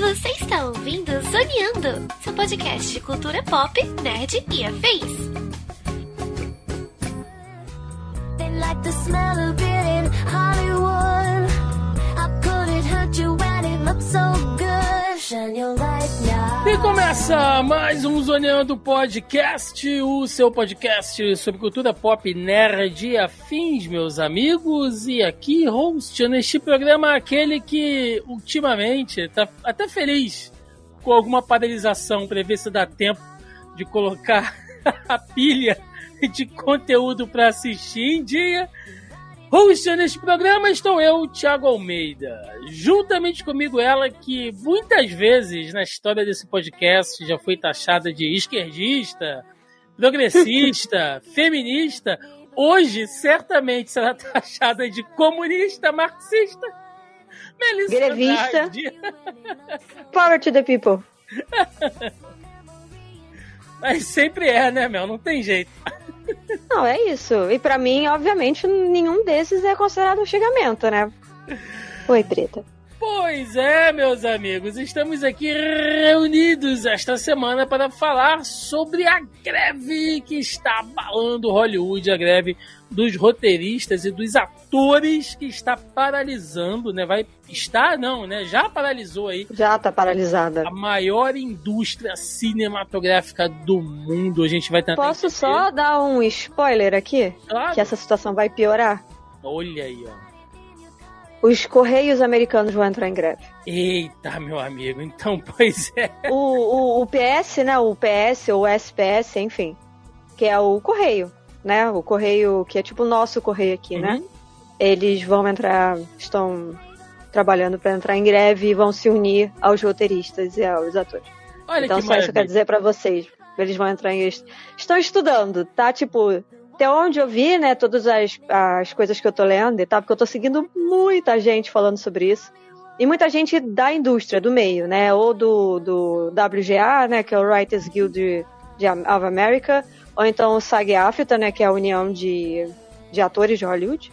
Você está ouvindo Zoneando, seu podcast de cultura pop, nerd e afins. Like the smell of it in Hollywood. How could it hurt you when it looks so good? Começa mais um Zoneando Podcast, o seu podcast sobre cultura pop, nerd e afins, meus amigos. E aqui, hosteando este programa, aquele que ultimamente tá até feliz com alguma paralisação para ver se dá tempo de colocar a pilha de conteúdo para assistir em dia. Hosteando este programa estou eu, Thiago Almeida. Juntamente comigo ela que muitas vezes na história desse podcast já foi taxada de esquerdista, progressista, feminista. Hoje certamente será taxada de comunista, marxista. Melissa Grevista. Power to the people. Mas sempre é, né, Mel? Não tem jeito. Não, é isso. E pra mim, obviamente, nenhum desses é considerado um xingamento, né? Oi, preta. Pois é, meus amigos, estamos aqui reunidos esta semana para falar sobre a greve que está abalando Hollywood, a greve dos roteiristas e dos atores que está paralisando, né? Vai estar não, né? Já paralisou aí Já tá paralisada. a maior indústria cinematográfica do mundo. A gente vai tentar Posso entender. só dar um spoiler aqui? Claro. Que essa situação vai piorar? Olha aí, ó. Os Correios americanos vão entrar em greve. Eita, meu amigo. Então, pois é. O, o, o PS, né? O PS ou o SPS, enfim. Que é o Correio, né? O Correio, que é tipo o nosso Correio aqui, né? Uhum. Eles vão entrar, estão trabalhando para entrar em greve e vão se unir aos roteiristas e aos atores. Olha então que só isso que eu quero dizer pra vocês. Eles vão entrar em. Estão estudando, tá? Tipo, até onde eu vi, né? Todas as, as coisas que eu tô lendo e tal, porque eu tô seguindo muita gente falando sobre isso. E muita gente da indústria, do meio, né? Ou do, do WGA, né? Que é o Writers Guild de, de, of America. Ou então o SAG-AFTRA, né? Que é a União de, de Atores de Hollywood.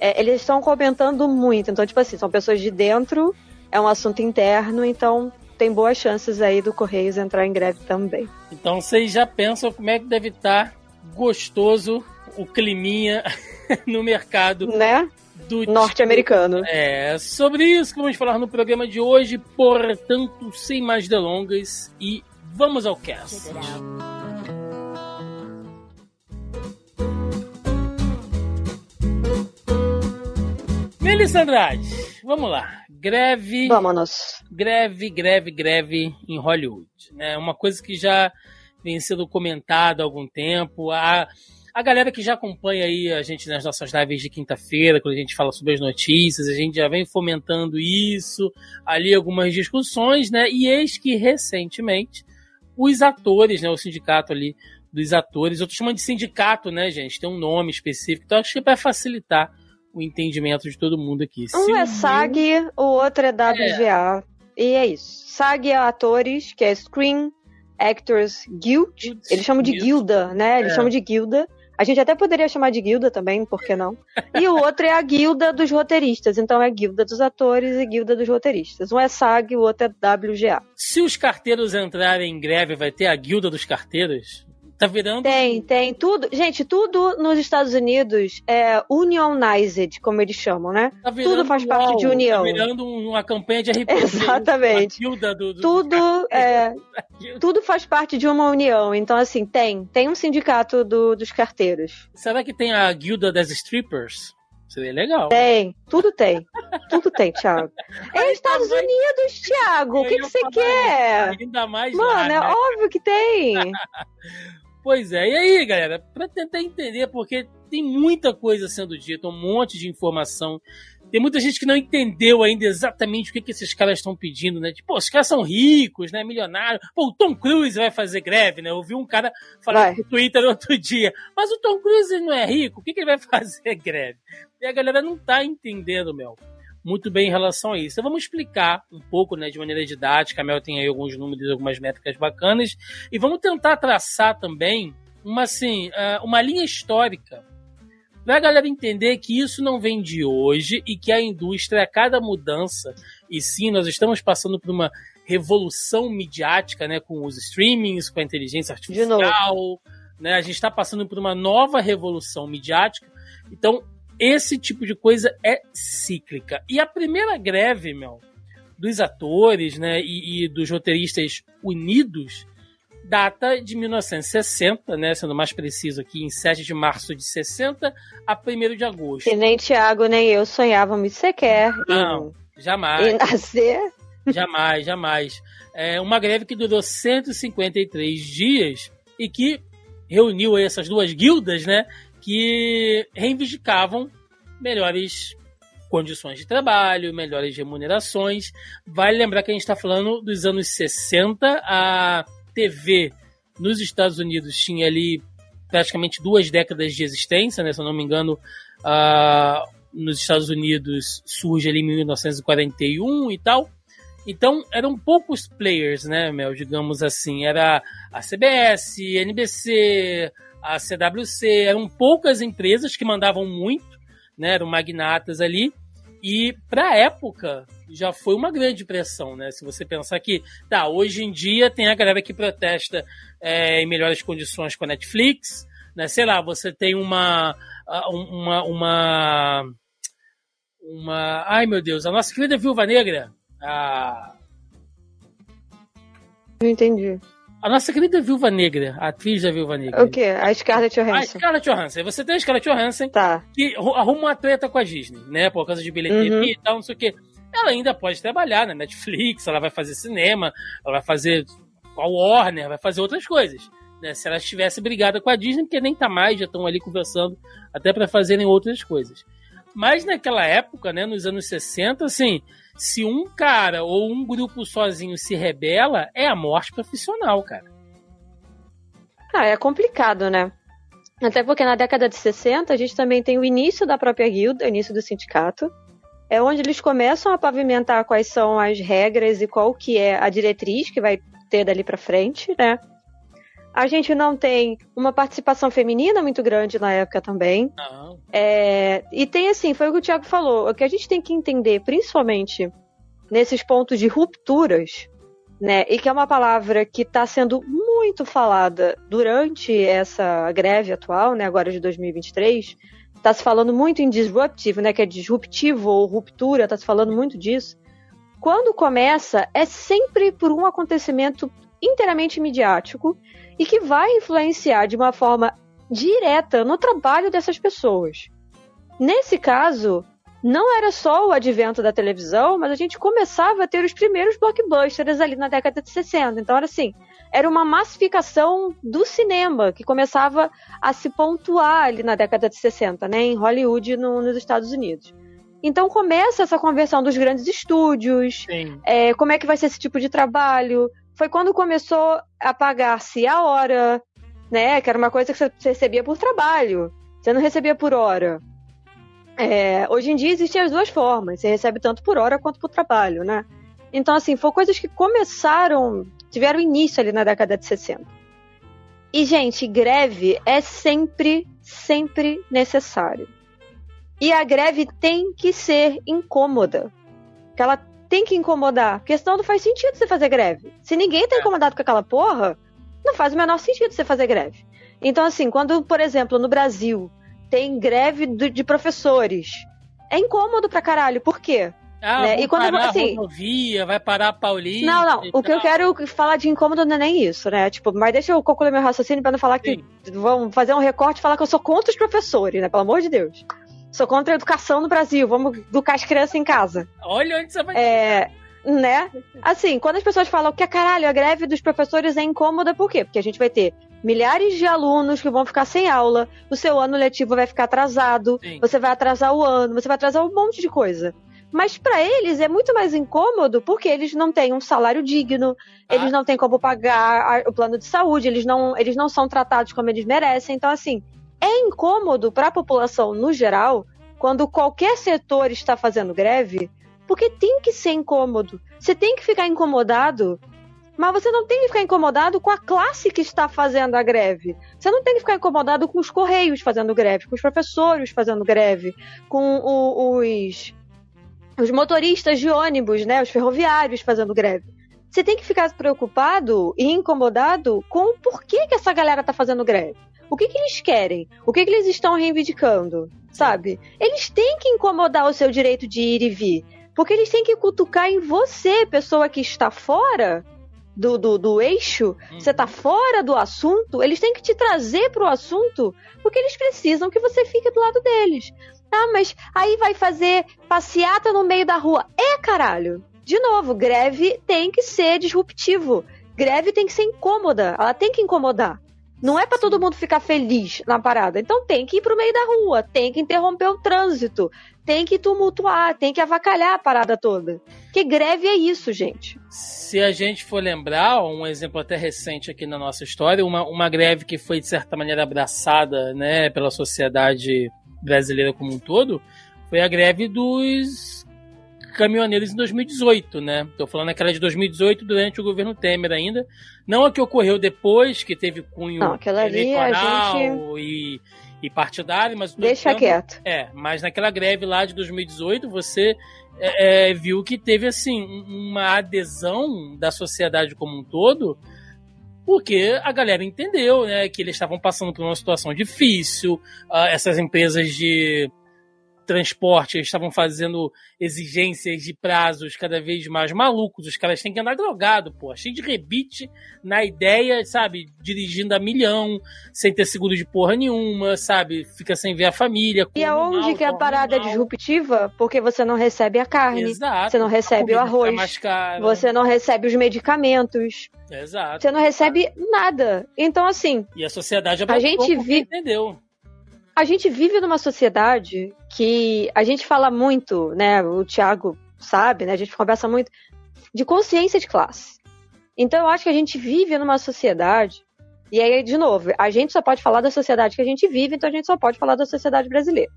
É, eles estão comentando muito. Então, tipo assim, são pessoas de dentro, é um assunto interno, então tem boas chances aí do Correios entrar em greve também. Então vocês já pensam como é que deve estar gostoso o climinha no mercado Né? do Norte-americano. É, sobre isso que vamos falar no programa de hoje, portanto, sem mais delongas e vamos ao cast. Melissa Andrade, vamos lá. Greve Vamos. greve, greve, greve em Hollywood. É uma coisa que já vem sendo comentada há algum tempo. A, a galera que já acompanha aí a gente nas nossas lives de quinta-feira, quando a gente fala sobre as notícias, a gente já vem fomentando isso, ali algumas discussões, né? E eis que recentemente os atores, né? O sindicato ali dos atores, eu tô chamando de sindicato, né, gente? Tem um nome específico, então acho que é para facilitar o entendimento de todo mundo aqui. Um Se é SAG, o outro é WGA. E é isso. SAG é atores, que é Screen Actors Guild. Eles chamam de guilda, né? Eles É. chamam de guilda. A gente até poderia chamar de guilda também, por que não? E o outro é a guilda dos roteiristas. Então é guilda dos atores e guilda dos roteiristas. Um é SAG, o outro é WGA. Se os carteiros entrarem em greve, vai ter a guilda dos carteiros? Tá virando. Tem, tem tudo. Gente, tudo nos Estados Unidos é unionized, como eles chamam, né? tá virando tudo faz um parte de UOL, união. Tá virando uma campanha de RPG. Exatamente. Do, do- Tudo é, tudo faz parte de uma união. Então, assim, tem. Tem um sindicato do- dos carteiros. Será que tem a guilda das strippers? Seria legal. Tem. Tudo tem. Tudo tem, Thiago. É Estados mais- Unidos, Thiago. O que, que você quer? Ainda mais lá, Mano, é né? óbvio que tem. Pois é. E aí, galera, pra tentar entender, porque tem muita coisa sendo dita, um monte de informação. Tem muita gente que não entendeu ainda exatamente o que, que esses caras estão pedindo, né? Tipo, pô, os caras são ricos, né? Milionários. Pô, o Tom Cruise vai fazer greve, né? Eu vi um cara falando no Twitter outro dia. Mas o Tom Cruise não é rico, o que, que ele vai fazer greve? E a galera não tá entendendo, Mel, muito bem em relação a isso. Então vamos explicar um pouco, né, de maneira didática. A Mel tem aí alguns números, algumas métricas bacanas. E vamos tentar traçar também uma, assim, ah, uma linha histórica Pra galera entender que isso não vem de hoje e que a indústria, a cada mudança, e sim, nós estamos passando por uma revolução midiática, né, com os streamings, com a inteligência artificial, né, a gente está passando por uma nova revolução midiática. Então, esse tipo de coisa é cíclica. E a primeira greve, meu, dos atores, né, e, e dos roteiristas unidos, data de 1960, né, sendo mais preciso aqui, em 7 de março de 60 a 1 de agosto. Que nem Tiago nem eu sonhávamos sequer Não, em, jamais. em nascer. Jamais, jamais. É uma greve que durou 153 dias e que reuniu essas duas guildas, né, que reivindicavam melhores condições de trabalho, melhores remunerações. Vale lembrar que a gente está falando dos anos 60, a TV nos Estados Unidos tinha ali praticamente duas décadas de existência, né? Se eu não me engano, uh, nos Estados Unidos surge ali em 1941 e tal. Então eram poucos players, né, Mel? Digamos assim. Era a CBS, NBC, a CWC, eram poucas empresas que mandavam muito, né? Eram magnatas ali. E para a época já foi uma grande pressão, né? Se você pensar que, tá, hoje em dia tem a galera que protesta é, em melhores condições com a Netflix, né? Sei lá, você tem uma uma uma uma, ai meu Deus, a nossa querida Viúva Negra, a Não entendi. A nossa querida Viúva Negra, a atriz da Viúva Negra. O quê? A Scarlett A Johansson. Scarlett Johansson. Você tem a Scarlett Johansson Tá. que arruma uma treta com a Disney, né? Por causa de bilheteria Uhum. e tal, não sei o quê. Ela ainda pode trabalhar na Netflix, ela vai fazer cinema, ela vai fazer a Warner, vai fazer outras coisas. Né? Se ela estivesse brigada com a Disney, porque nem tá mais, já estão ali conversando até para fazerem outras coisas. Mas naquela época, né, nos anos 60, assim, se um cara ou um grupo sozinho se rebela, é a morte profissional, cara. Ah, é complicado, né? Até porque na década de 60 a gente também tem o início da própria guilda, o início do sindicato. É onde eles começam a pavimentar quais são as regras e qual que é a diretriz que vai ter dali pra frente, né? A gente não tem uma participação feminina muito grande na época também. Não. É, e tem assim, foi o que o Thiago falou, o que a gente tem que entender, principalmente nesses pontos de rupturas, né? E que é uma palavra que está sendo muito falada durante essa greve atual, né? Agora de 2023, está se falando muito em disruptive, né? Que é disruptivo ou ruptura, está se falando muito disso. Quando começa, é sempre por um acontecimento inteiramente midiático e que vai influenciar de uma forma direta no trabalho dessas pessoas. Nesse caso, não era só o advento da televisão, mas a gente começava a ter os primeiros blockbusters ali na década de 60. Então era assim, era uma massificação do cinema que começava a se pontuar ali na década de 60, né, em Hollywood no, nos Estados Unidos. Então começa essa conversão dos grandes estúdios, é, como é que vai ser esse tipo de trabalho. Foi quando começou a pagar-se a hora, né? Que era uma coisa que você recebia por trabalho. Você não recebia por hora. É, hoje em dia existem as duas formas. Você recebe tanto por hora quanto por trabalho, né? Então, assim, foram coisas que começaram, tiveram início ali na década de 60. E, gente, greve é sempre, sempre necessário. E a greve tem que ser incômoda. Que ela tem que incomodar. Porque senão não faz sentido você fazer greve. Se ninguém tá É. incomodado com aquela porra, não faz o menor sentido você fazer greve. Então, assim, quando, por exemplo, no Brasil tem greve de professores, é incômodo pra caralho. Por quê? Ah, Né? E quando, parar assim- a rodovia, vai parar a Paulista. Não, não. O que eu quero falar de incômodo não é nem isso, né? Tipo, mas deixa eu concluir meu raciocínio pra não falar que Sim. vão fazer um recorte e falar que eu sou contra os professores, né? Pelo amor de Deus. Sou contra a educação no Brasil. Vamos educar as crianças em casa. Olha onde você vai. É, né? Assim, quando as pessoas falam que, caralho, a greve dos professores é incômoda, por quê? Porque a gente vai ter milhares de alunos que vão ficar sem aula, o seu ano letivo vai ficar atrasado, Sim. você vai atrasar o ano, você vai atrasar um monte de coisa. Mas pra eles é muito mais incômodo porque eles não têm um salário digno, Ah. eles não têm como pagar o plano de saúde, eles não, eles não são tratados como eles merecem. Então, assim, é incômodo para a população no geral quando qualquer setor está fazendo greve, porque tem que ser incômodo. Você tem que ficar incomodado Mas você não tem que ficar incomodado com a classe que está fazendo a greve. Você não tem que ficar incomodado com os correios fazendo greve, com os professores fazendo greve, com o, os, os motoristas de ônibus, né, os ferroviários fazendo greve. Você tem que ficar preocupado e incomodado com o porquê que essa galera está fazendo greve. O que, que eles querem? O que, que eles estão reivindicando? Sabe? Eles têm que incomodar o seu direito de ir e vir. Porque eles têm que cutucar em você, pessoa que está fora do, do, do eixo, uhum. você está fora do assunto, eles têm que te trazer para o assunto, porque eles precisam que você fique do lado deles. Ah, mas aí vai fazer passeata no meio da rua. É, caralho! De novo, greve tem que ser disruptivo. Greve tem que ser incômoda. Ela tem que incomodar. Não é para todo mundo ficar feliz na parada. Então tem que ir pro meio da rua, tem que interromper o trânsito, tem que tumultuar, tem que avacalhar a parada toda. Que greve é isso, gente. Se a gente for lembrar, um exemplo até recente aqui na nossa história, uma, uma greve que foi de certa maneira abraçada, né, pela sociedade brasileira como um todo, foi a greve dos caminhoneiros em 2018, né? Tô falando aquela de 2018 durante o governo Temer ainda. Não a que ocorreu depois, que teve cunho Não, aquela ali a gente... e, e partidário, mas... Deixa quieto. É, mas naquela greve lá de 2018, você é, é, viu que teve, assim, uma adesão da sociedade como um todo porque a galera entendeu, né, que eles estavam passando por uma situação difícil, uh, essas empresas de transporte, eles estavam fazendo exigências de prazos cada vez mais malucos. Os caras têm que andar drogado, pô, cheio de rebite na ideia, sabe? Dirigindo a milhão, sem ter seguro de porra nenhuma, sabe? Fica sem ver a família. E aonde mal, que a parada é disruptiva? Porque você não recebe a carne, Exato. você não recebe o arroz, você não recebe os medicamentos. Exato. Você não recebe nada. Então, assim. E a sociedade a gente vive. Entendeu? A gente vive numa sociedade que a gente fala muito, né? O Thiago sabe, né? A gente conversa muito de consciência de classe. Então eu acho que a gente vive numa sociedade e aí, de novo, a gente só pode falar da sociedade que a gente vive, então a gente só pode falar da sociedade brasileira.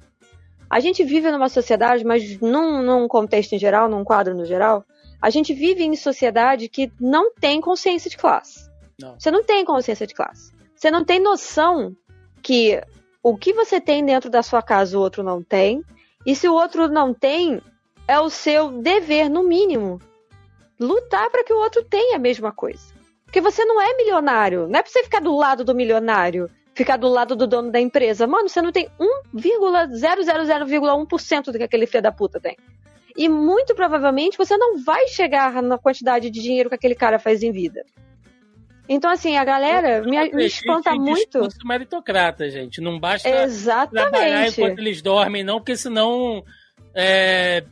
A gente vive numa sociedade, mas num, num contexto em geral, num quadro no geral, a gente vive em sociedade que não tem consciência de classe. Não. Você não tem consciência de classe. Você não tem noção que o que você tem dentro da sua casa o outro não tem. E se o outro não tem, é o seu dever, no mínimo, lutar para que o outro tenha a mesma coisa. Porque você não é milionário. Não é pra você ficar do lado do milionário, ficar do lado do dono da empresa. Mano, você não tem 1,000,1% do que aquele filho da puta tem. E muito provavelmente você não vai chegar na quantidade de dinheiro que aquele cara faz em vida. Então, assim, a galera me, me espanta muito. meritocrata, gente. Não basta Exatamente. trabalhar enquanto eles dormem, não, porque senão é,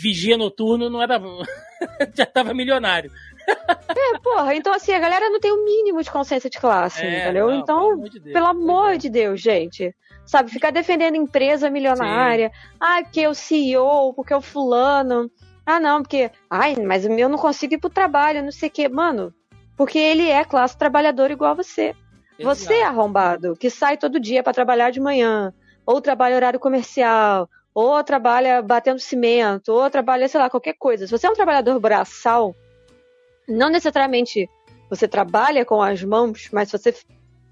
vigia noturno não era. já tava milionário. É, porra, então assim, a galera não tem o mínimo de consciência de classe, é, entendeu? Não, então, pelo amor de Deus, pelo amor de Deus gente. Sabe, ficar defendendo empresa milionária. Sim. Ah, porque é o CEO, porque é o fulano. Ah, não, porque. Ai, mas o meu não consigo ir pro trabalho, não sei o quê. Mano, porque ele é classe trabalhadora igual a você. Exato. Você é arrombado, que sai todo dia para trabalhar de manhã, ou trabalha horário comercial, ou trabalha batendo cimento, ou trabalha, sei lá, qualquer coisa. Se você é um trabalhador braçal, não necessariamente você trabalha com as mãos, mas você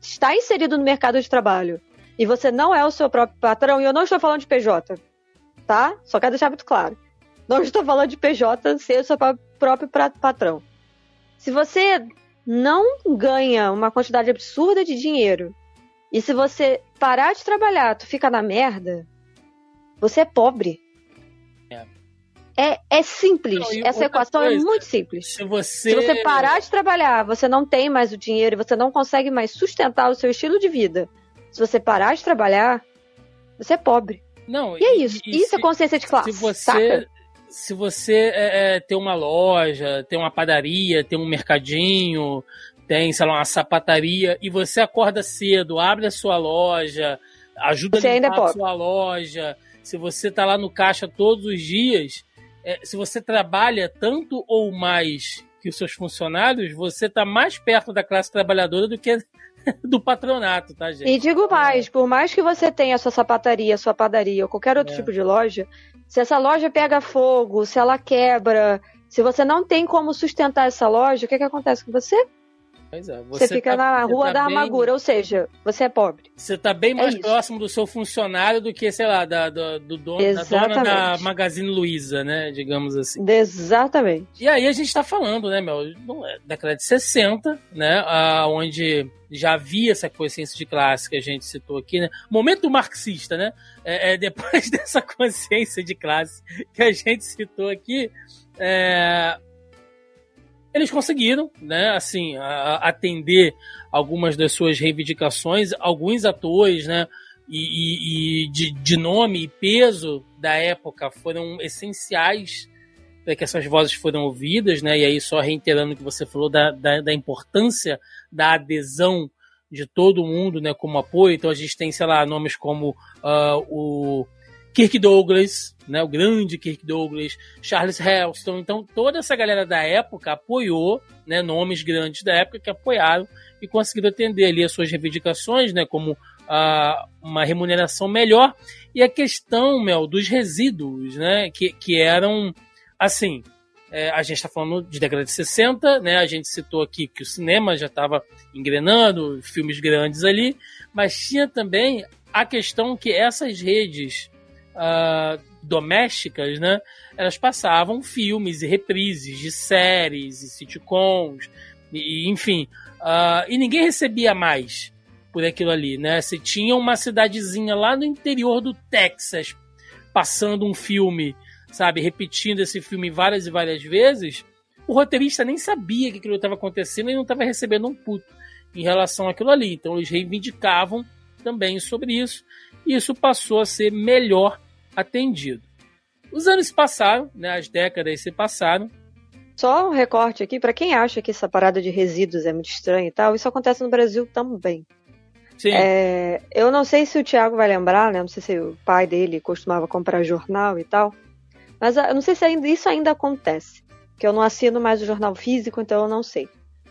está inserido no mercado de trabalho e você não é o seu próprio patrão, e eu não estou falando de PJ, tá? Só quero deixar muito claro. Não estou falando de PJ ser o seu próprio patrão. Se você não ganha uma quantidade absurda de dinheiro e se você parar de trabalhar, tu fica na merda, você é pobre. É, é, é simples. Não, Essa equação é coisa, é muito simples. Se você... se você parar de trabalhar, você não tem mais o dinheiro e você não consegue mais sustentar o seu estilo de vida. Se você parar de trabalhar, você é pobre. Não, e é isso. E, isso é se, é consciência de classe. Se você, saca? Se você é, é, tem uma loja, tem uma padaria, tem um mercadinho, tem, sei lá, uma sapataria, e você acorda cedo, abre a sua loja, ajuda você a limpar é a sua loja, se você tá lá no caixa todos os dias, é, se você trabalha tanto ou mais que os seus funcionários, você tá mais perto da classe trabalhadora do que do patronato, tá, gente? E digo mais, por mais que você tenha sua sapataria, sua padaria ou qualquer outro é. tipo de loja, se essa loja pega fogo, se ela quebra, Se você não tem como sustentar essa loja, o que, que acontece com você? Pois é, Você, fica tá- na você rua tá da bem- amargura, ou seja, você é pobre. Você tá bem mais isso. próximo do seu funcionário do que, sei lá, da, do, do dono, da dona da. Magazine Luiza, né? Digamos assim. Exatamente. E aí a gente tá falando, né, não é, Década de 60, né? onde já havia essa consciência de classe que a gente citou aqui, né? Momento marxista, né? É, é, depois dessa consciência de classe que a gente citou aqui, é, eles conseguiram, né, assim, a- a- atender algumas das suas reivindicações, alguns atores, né, e, e- e de, de nome e peso da época foram essenciais para que essas vozes foram ouvidas, né, e aí só reiterando o que você falou da, da, da importância da adesão de todo mundo, né, como apoio, então a gente tem, sei lá, nomes como ah, o Kirk Douglas, né, o grande Kirk Douglas, Charles Heston. Então, toda essa galera da época apoiou, né, nomes grandes da época que apoiaram e conseguiram atender ali as suas reivindicações, né, como ah, uma remuneração melhor e a questão, Mel, dos resíduos, né, que, que eram, assim, é, a gente está falando de década de 60, né, a gente citou aqui que o cinema já estava engrenando, filmes grandes ali, mas tinha também a questão que essas redes ah, domésticas, né? Elas passavam filmes e reprises de séries e sitcoms, e, enfim. ah, e ninguém recebia mais por aquilo ali, né? Se tinha uma cidadezinha lá no interior do Texas passando um filme, sabe, repetindo esse filme várias e várias vezes, o roteirista nem sabia que aquilo estava acontecendo e não estava recebendo um puto em relação àquilo ali. Então eles reivindicavam também sobre isso, e isso passou a ser melhor atendido. Os anos se passaram, né, as décadas se passaram, Só um recorte aqui, pra quem acha que essa parada de resíduos é muito estranha e tal, isso acontece no Brasil também. sim, É, eu não sei se o Thiago vai lembrar, né? Não sei se o pai dele costumava comprar jornal e tal. Mas ah, eu não sei se ainda, isso ainda acontece. Que eu não assino mais o jornal físico, então eu não sei.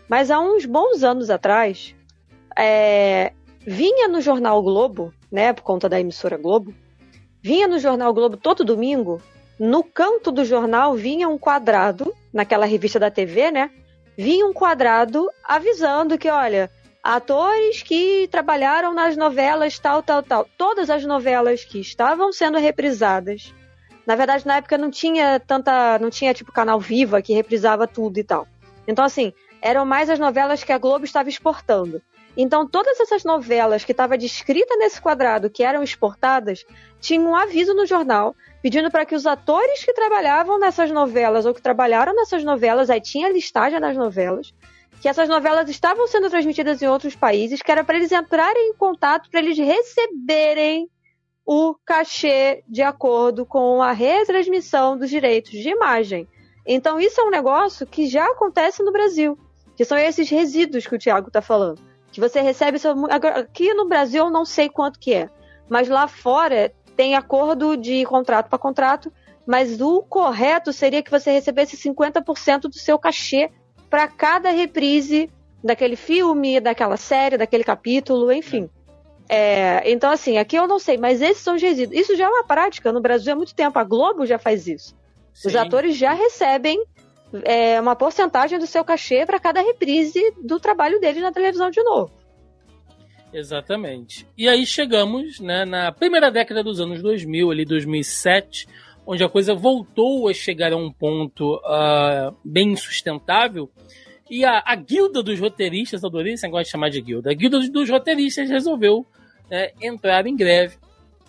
Mas há uns bons anos atrás, é, vinha no jornal Globo, né? Por conta da emissora Globo, vinha no jornal Globo todo domingo. No canto do jornal vinha um quadrado, naquela revista da TV, né? Vinha um quadrado avisando que, olha, atores que trabalharam nas novelas tal, tal, tal. Todas as novelas que estavam sendo reprisadas. Na verdade, na época não tinha tanta. Não tinha tipo canal Viva que reprisava tudo e tal. Então, assim, eram mais as novelas que a Globo estava exportando. Então, todas essas novelas que estavam descritas nesse quadrado, que eram exportadas, tinham um aviso no jornal pedindo para que os atores que trabalhavam nessas novelas ou que trabalharam nessas novelas, aí tinha listagem das novelas, que essas novelas estavam sendo transmitidas em outros países, que era para eles entrarem em contato, para eles receberem o cachê de acordo com a retransmissão dos direitos de imagem. Então, isso é um negócio que já acontece no Brasil, que são esses resíduos que o Tiago está falando. Que você recebe. agora, Aqui no Brasil eu não sei quanto que é, mas lá fora tem acordo de contrato para contrato, mas o correto seria que você recebesse 50% do seu cachê para cada reprise daquele filme, daquela série, daquele capítulo, enfim. É, então, assim, aqui eu não sei, mas esses são os resíduos. Isso já é uma prática no Brasil há muito tempo. A Globo já faz isso. Os sim. atores já recebem é, uma porcentagem do seu cachê para cada reprise do trabalho deles na televisão de novo. Exatamente. E aí chegamos né, na primeira década dos anos 2000, ali 2007, onde a coisa voltou a chegar a um ponto ah, bem insustentável. E a, a guilda dos roteiristas, adorei esse negócio de chamar de guilda, a guilda dos, dos roteiristas resolveu né, entrar em greve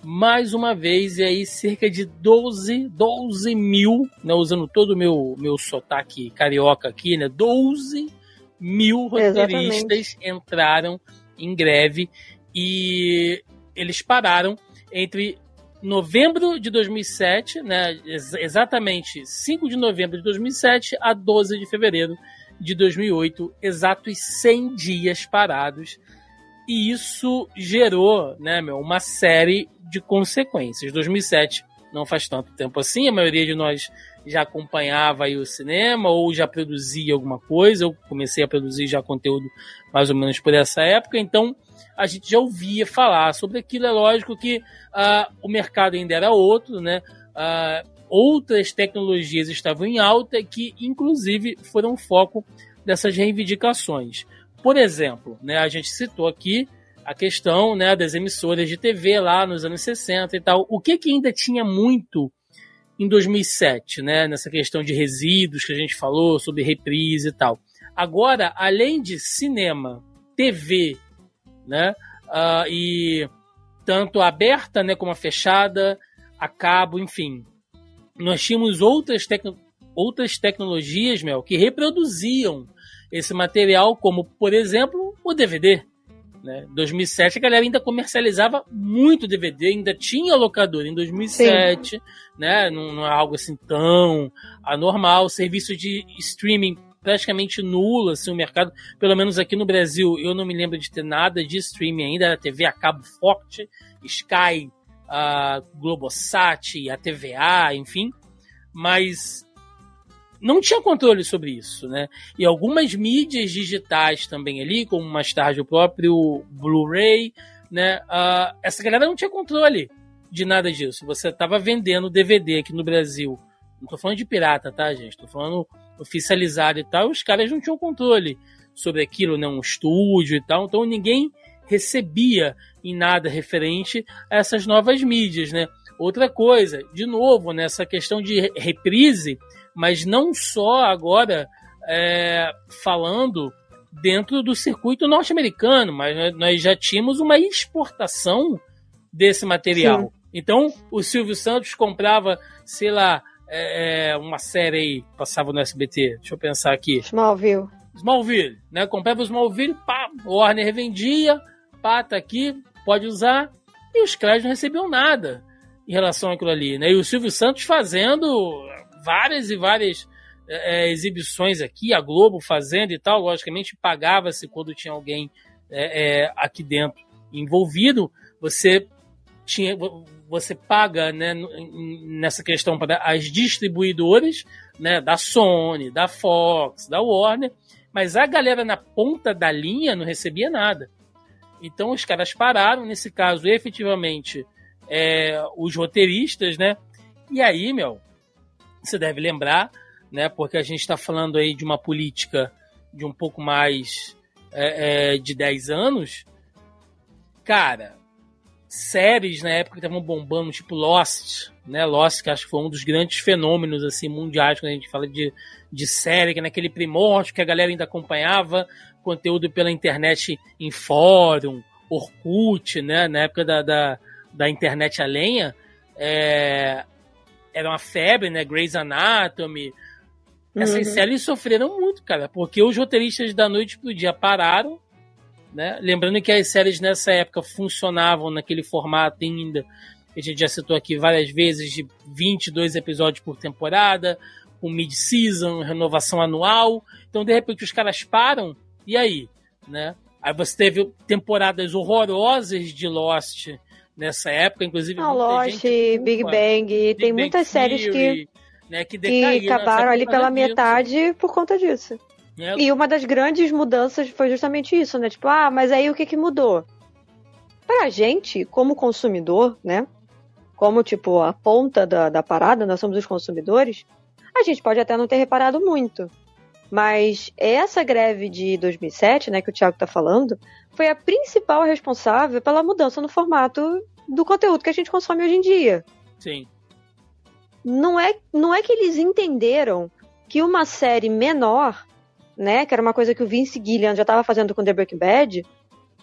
mais uma vez, e aí cerca de 12, 12 mil, né, usando todo o meu, meu sotaque carioca aqui, né, 12 mil roteiristas Exatamente. entraram em greve e eles pararam entre novembro de 2007, né, ex- exatamente 5 de novembro de 2007 a 12 de fevereiro de 2008, exatos 100 dias parados. E isso gerou, né, meu, uma série de consequências. 2007 não faz tanto tempo assim, a maioria de nós já acompanhava o cinema ou já produzia alguma coisa. Eu comecei a produzir já conteúdo mais ou menos por essa época, então a gente já ouvia falar sobre aquilo. É lógico que ah, o mercado ainda era outro, né? Ah, outras tecnologias estavam em alta que, inclusive, foram foco dessas reivindicações. Por exemplo, né, a gente citou aqui a questão né, das emissoras de TV lá nos anos 60 e tal. O que, que ainda tinha muito em 2007, né, nessa questão de resíduos que a gente falou, sobre reprise e tal. Agora, além de cinema, TV, né, uh, e tanto aberta né, como a fechada, a cabo, enfim, nós tínhamos outras, tec outras tecnologias, Mel, que reproduziam esse material, como, por exemplo, o DVD. Né? 2007 a galera ainda comercializava muito DVD, ainda tinha locador em 2007, Sim. né? Não, não, é algo assim tão anormal. Serviço de streaming praticamente nulo, assim, o mercado, pelo menos aqui no Brasil, eu não me lembro de ter nada de streaming ainda, era TV a cabo forte, Sky, a Globosat, a TVA, enfim, mas não tinha controle sobre isso, né? E algumas mídias digitais também ali, como mais tarde o próprio Blu-ray, né? Uh, essa galera não tinha controle de nada disso. Você estava vendendo DVD aqui no Brasil. Não tô falando de pirata, tá, gente? Tô falando oficializado e tal. Os caras não tinham controle sobre aquilo, né? Um estúdio e tal. Então ninguém recebia em nada referente a essas novas mídias, né? Outra coisa, de novo, nessa né, questão de reprise, mas não só agora é, falando dentro do circuito norte-americano, mas nós já tínhamos uma exportação desse material. Sim. Então, o Silvio Santos comprava, sei lá, é, é uma série aí, passava no SBT, deixa eu pensar aqui. Smallville. Smallville, né? Comprava o Smallville, pá, o Warner vendia, pá, tá aqui, pode usar, e os caras não recebiam nada em relação àquilo ali, né? E o Silvio Santos fazendo várias e várias é, é, exibições aqui, a Globo fazendo e tal, logicamente pagava-se quando tinha alguém é, é, aqui dentro envolvido, você tinha você paga né, nessa questão para as distribuidoras né, da Sony, da Fox, da Warner, mas a galera na ponta da linha não recebia nada. Então os caras pararam, nesse caso, efetivamente, é, os roteiristas, né? E aí, meu, você deve lembrar, né? Porque a gente está falando aí de uma política de um pouco mais é, é, de 10 anos. Cara, séries na época que estavam bombando, tipo Lost, né? Lost, que acho que foi um dos grandes fenômenos assim mundiais quando a gente fala de, de série, que naquele primórdio que a galera ainda acompanhava conteúdo pela internet em fórum, Orkut, né? Na época da, da, da internet a lenha. É, era uma febre, né? Grey's Anatomy. Essas uhum. séries sofreram muito, cara, porque os roteiristas da noite pro dia pararam, né? Lembrando que as séries nessa época funcionavam naquele formato ainda, que a gente já citou aqui várias vezes, de 22 episódios por temporada, com mid-season, renovação anual. Então, de repente, os caras param, e aí? Né? Aí você teve temporadas horrorosas de Lost, nessa época, inclusive. Não, Lost, Big Bang, Big tem Bang muitas Theory, séries que, né, que, que acabaram ali pela metade por conta disso. É. E uma das grandes mudanças foi justamente isso, né? Tipo, ah, mas aí o que, que mudou? Pra gente, como consumidor, né? Como, tipo, a ponta da, da parada, nós somos os consumidores, a gente pode até não ter reparado muito. Mas essa greve de 2007, né, que o Thiago tá falando, foi a principal responsável pela mudança no formato do conteúdo que a gente consome hoje em dia. Sim. Não é, não é que eles entenderam que uma série menor, né, que era uma coisa que o Vince Gillian já estava fazendo com The Breaking Bad,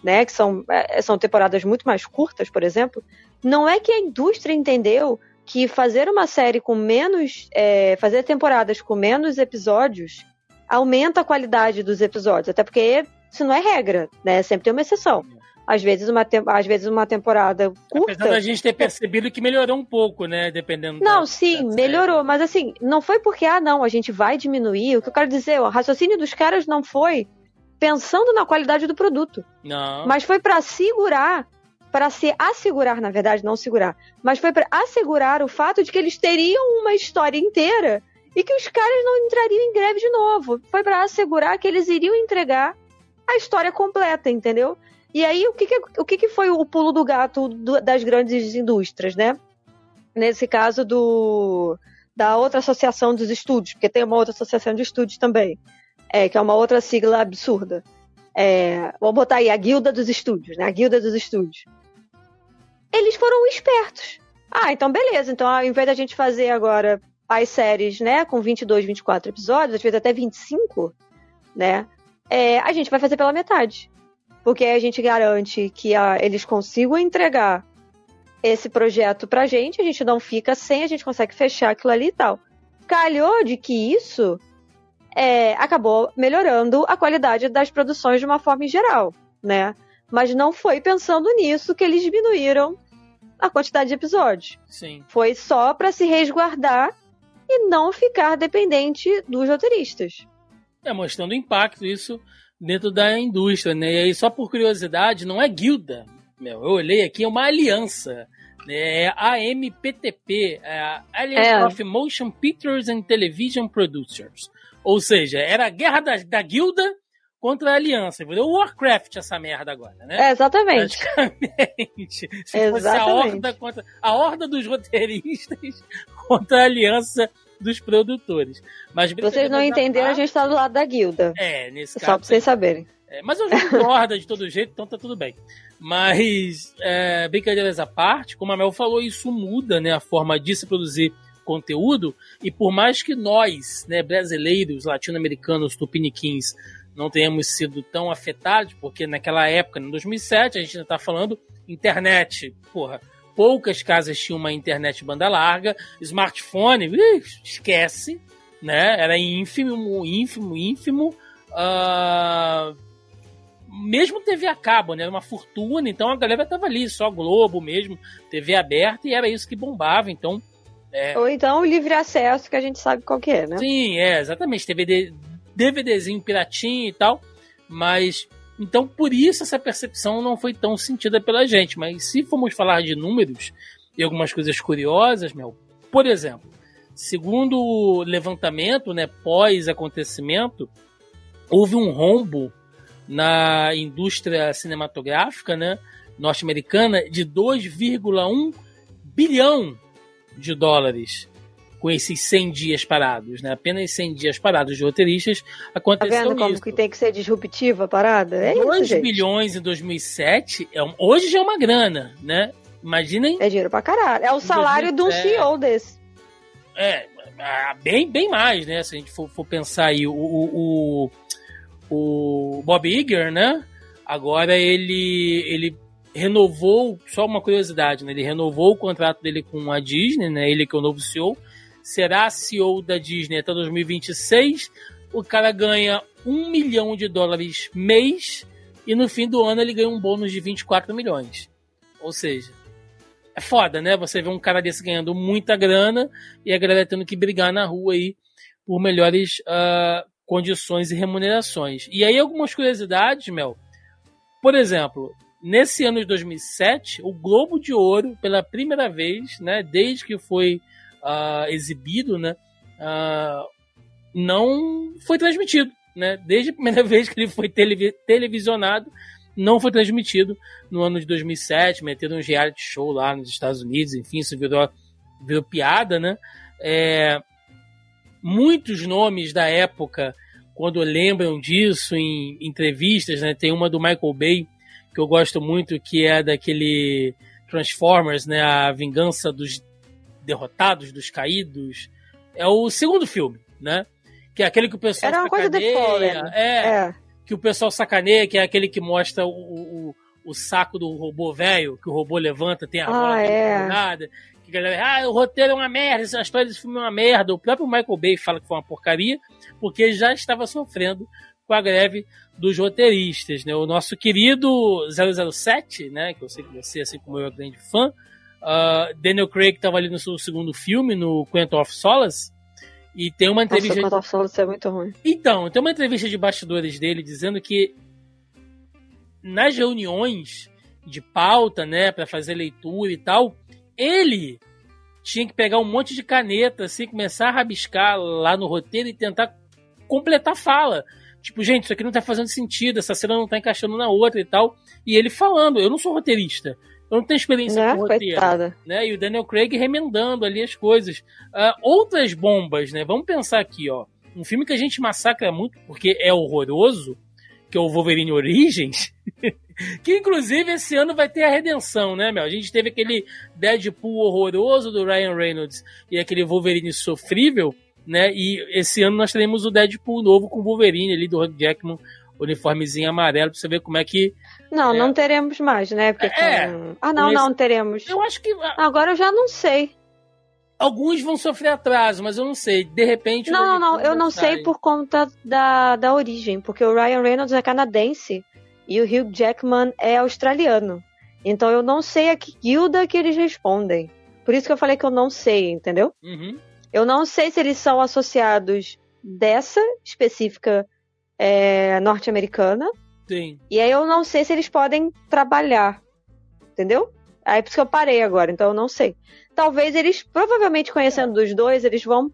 né, que são, é, são temporadas muito mais curtas, por exemplo, não é que a indústria entendeu que fazer uma série com menos, é, fazer temporadas com menos episódios aumenta a qualidade dos episódios, até porque isso não é regra, né? Sempre tem uma exceção. Às vezes uma, às vezes uma temporada curta. Apesar da gente ter percebido que melhorou um pouco, né? Dependendo. Não, da, sim, da melhorou. Mas assim, não foi porque, ah, não, a gente vai diminuir. O que eu quero dizer, o raciocínio dos caras não foi pensando na qualidade do produto. Não. Mas foi para assegurar, para se assegurar, na verdade, não segurar, mas foi para assegurar o fato de que eles teriam uma história inteira e que os caras não entrariam em greve de novo. Foi para assegurar que eles iriam entregar a história completa, entendeu? E aí, o que, que o que, que foi o pulo do gato do, das grandes indústrias, né? nesse caso do da outra associação dos estúdios, porque tem uma outra associação de estúdios também, é, que é uma outra sigla absurda. É, botar aí a guilda dos estúdios, né? A guilda dos estúdios. Eles foram espertos. Ah, então beleza. Então, ao invés da gente fazer agora as séries, né, com 22, 24 episódios, às vezes até 25, né, é, a gente vai fazer pela metade. Porque aí a gente garante que a, eles consigam entregar esse projeto pra gente, a gente não fica sem, a gente consegue fechar aquilo ali e tal. Calhou de que isso é, acabou melhorando a qualidade das produções de uma forma em geral, né? Mas não foi pensando nisso que eles diminuíram a quantidade de episódios. Sim. Foi só para se resguardar e não ficar dependente dos roteiristas. É, mostrando o impacto isso dentro da indústria, né? E aí, só por curiosidade, não é guilda. Meu, eu olhei aqui, é uma aliança. Né? É a AMPTP, é a Alliance É. of Motion Pictures and Television Producers. Ou seja, era a guerra da, da guilda contra a aliança. Entendeu? Warcraft essa merda agora, né? É, exatamente. Praticamente. Se fosse a Exatamente. horda contra a horda dos roteiristas contra a aliança dos produtores. Mas vocês não entenderam, a gente tá do lado da guilda. É, nesse Só caso. pra vocês saberem. É, mas eu jogo horda de todo jeito, então tá tudo bem. Mas, é, brincadeiras à parte, como a Mel falou, isso muda né, a forma de se produzir conteúdo. E por mais que nós, né, brasileiros, latino-americanos, tupiniquins, não tenhamos sido tão afetados, porque naquela época, em 2007, a gente ainda tá falando internet, porra. Poucas casas tinham uma internet banda larga, smartphone, esquece, né? Era ínfimo, ínfimo, ínfimo. Ah, mesmo TV a cabo, né? Era uma fortuna, então a galera tava ali, só Globo mesmo, TV aberta, e era isso que bombava, então. É, Ou então o livre acesso, que a gente sabe qual que é, né? Sim, é, exatamente. DVD, DVDzinho piratinho e tal. Mas. Então, por isso essa percepção não foi tão sentida pela gente. Mas se formos falar de números e algumas coisas curiosas, meu, por exemplo, segundo o levantamento, né, pós-acontecimento, houve um rombo na indústria cinematográfica, né, norte-americana de 2,1 bilhão de dólares com esses 100 dias parados, né? Apenas 100 dias parados de roteiristas Tá aconteceu vendo como isso. que tem que ser disruptiva a parada? É isso, 2 gente. bilhões em 2007, é um- hoje já é uma grana, né? Imaginem, É dinheiro pra caralho. É o salário de um 2007. CEO desse. é, ah, bem, bem mais, né? Se a gente for, for pensar aí, o, o, o, o Bob Iger, né? Agora ele, ele renovou, só uma curiosidade, né? Ele renovou o contrato dele com a Disney, né? Ele que é o novo CEO, será CEO da Disney até 2026. O cara ganha um milhão de dólares mês e no fim do ano ele ganha um bônus de 24 milhões. Ou seja, é foda, né? Você vê um cara desse ganhando muita grana e a galera tendo que brigar na rua aí por melhores ah, condições e remunerações. E aí algumas curiosidades, Mel. Por exemplo, nesse ano de 2007, o Globo de Ouro, pela primeira vez, né, desde que foi ah, exibido, né, ah, não foi transmitido, né? Desde a primeira vez que ele foi televi- televisionado, não foi transmitido no ano de 2007, meteram um reality show lá nos Estados Unidos, enfim, isso virou, virou piada, né? É, muitos nomes da época, quando lembram disso em entrevistas, né? Tem uma do Michael Bay, que eu gosto muito, que é daquele Transformers, né? A Vingança dos Derrotados, dos Caídos. É o segundo filme, né? Que é aquele que o pessoal Era uma coisa de sacaneia. Fallen. É, É. que o pessoal sacaneia, que é aquele que mostra o, o, o saco do robô velho, que o robô levanta, tem a Ah, bola é. nada. Que a galera, ah, o roteiro é uma merda, a história desse filme é uma merda. O próprio Michael Bay fala que foi uma porcaria, porque ele já estava sofrendo com a greve dos roteiristas, né? O nosso querido 007, né, que eu sei que você, assim como eu, é grande fã, ah, Daniel Craig estava ali no seu segundo filme, no Quantum of Solace, e tem uma Nossa, entrevista... Quantum of Solace é muito ruim. Então, tem uma entrevista de bastidores dele dizendo que nas reuniões de pauta, né, para fazer leitura e tal, ele tinha que pegar um monte de caneta, assim, começar a rabiscar lá no roteiro e tentar completar a fala. Tipo, gente, isso aqui não tá fazendo sentido, essa cena não tá encaixando na outra e tal. E ele falando, eu não sou roteirista, Eu não tenho experiência Né? com roteiro. Coitada. né? E o Daniel Craig remendando ali as coisas. Ah, outras bombas, né? Vamos pensar aqui, ó. Um filme que a gente massacra muito porque é horroroso, que é o Wolverine Origins, que inclusive esse ano vai ter a redenção, né, Mel? A gente teve aquele Deadpool horroroso do Ryan Reynolds e aquele Wolverine sofrível, né? E esse ano nós teremos o Deadpool novo com o Wolverine ali do Hugh Jackman, uniformezinho amarelo, pra você ver como é que. Não, É. não teremos mais, né? Porque É. com- Ah, não, não teremos. Eu acho que Agora eu já não sei. alguns vão sofrer atraso, mas eu não sei. De repente. Não, não, não. Eu não sai. sei por conta da, da origem. Porque o Ryan Reynolds é canadense e o Hugh Jackman é australiano. Então eu não sei a que guilda que eles respondem. Por isso que eu falei que eu não sei, entendeu? Uhum. Eu não sei se eles são associados dessa específica é, norte-americana. Sim. E aí eu não sei se eles podem trabalhar. Entendeu? Aí por isso que eu parei agora, então eu não sei. Talvez eles, provavelmente conhecendo dos dois, eles vão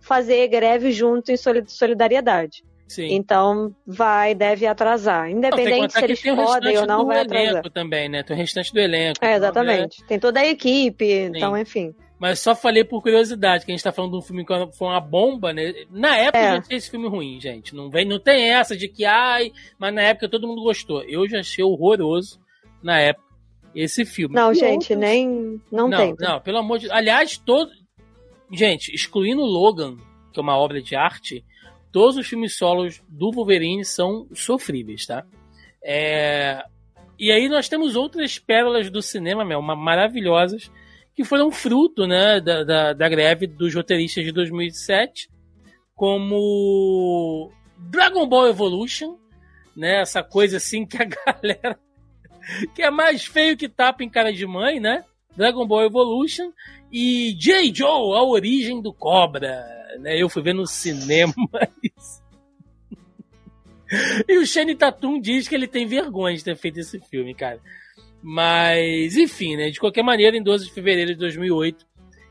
fazer greve junto em soli- solidariedade. Sim. Então vai, deve atrasar. Não, tem Independente contar se eles tem o podem restante ou não, do vai atrasar. elenco também, né? Tem o restante do elenco. É, Então, exatamente. Tem toda a equipe, então, enfim. Mas só falei por curiosidade, que a gente tá falando de um filme que foi uma bomba, né? Na época É. eu já achei esse filme ruim, gente. Não, vem, não tem essa de que, ai, mas na época todo mundo gostou. Eu já achei horroroso na época esse filme. Não, E gente, outros- nem. Não, não, tem. não, pelo amor de Aliás, todo. Gente, excluindo Logan, que é uma obra de arte, todos os filmes solos do Wolverine são sofríveis, tá? É, E aí nós temos outras pérolas do cinema, Mel, ma- maravilhosas, que foram fruto né, da, da, da greve dos roteiristas de 2007, como Dragon Ball Evolution, né? Essa coisa assim que a galera que é mais feio que tapa em cara de mãe, né? Dragon Ball Evolution e J. Joe, a origem do cobra. Né? Eu fui ver no cinema isso. E o Shane Tatum diz que ele tem vergonha de ter feito esse filme, cara. Mas, enfim, né? De qualquer maneira, em 12 de fevereiro de 2008,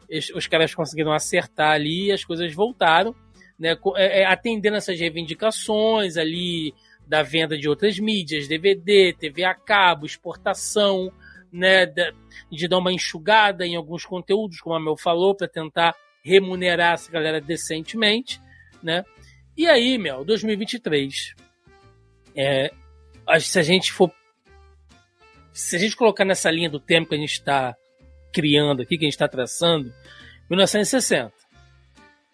es- os caras conseguiram acertar ali e as coisas voltaram, né? é, é, atendendo essas reivindicações ali da venda de outras mídias, DVD, TV a cabo, exportação, né? de dar uma enxugada em alguns conteúdos, como a Mel falou, para tentar remunerar essa galera decentemente, né? E aí, Mel, 2023. É, se a gente for. Se a gente colocar nessa linha do tempo que a gente está criando aqui, que a gente está traçando, 1960.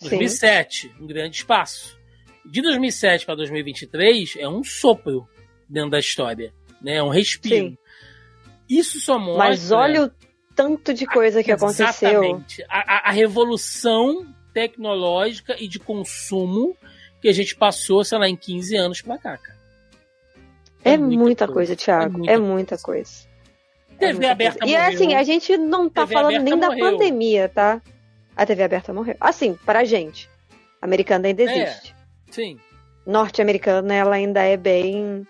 2007, um grande espaço. De 2007 para 2023 é um sopro dentro da história, né? É um respiro. Sim. Isso só mostra. Mas olha o tanto de coisa que aconteceu. Exatamente. A, a- revolução tecnológica e de consumo que a gente passou, sei lá, em 15 anos pra cá, cara. É muita coisa, Thiago. É É muita muita coisa. É TV muita aberta coisa. E é morreu. assim, a gente não tá TV falando nem da morreu. pandemia, tá? A TV aberta morreu. Assim, pra gente. A americana ainda É. existe. Sim. Norte-americana, ela ainda é bem.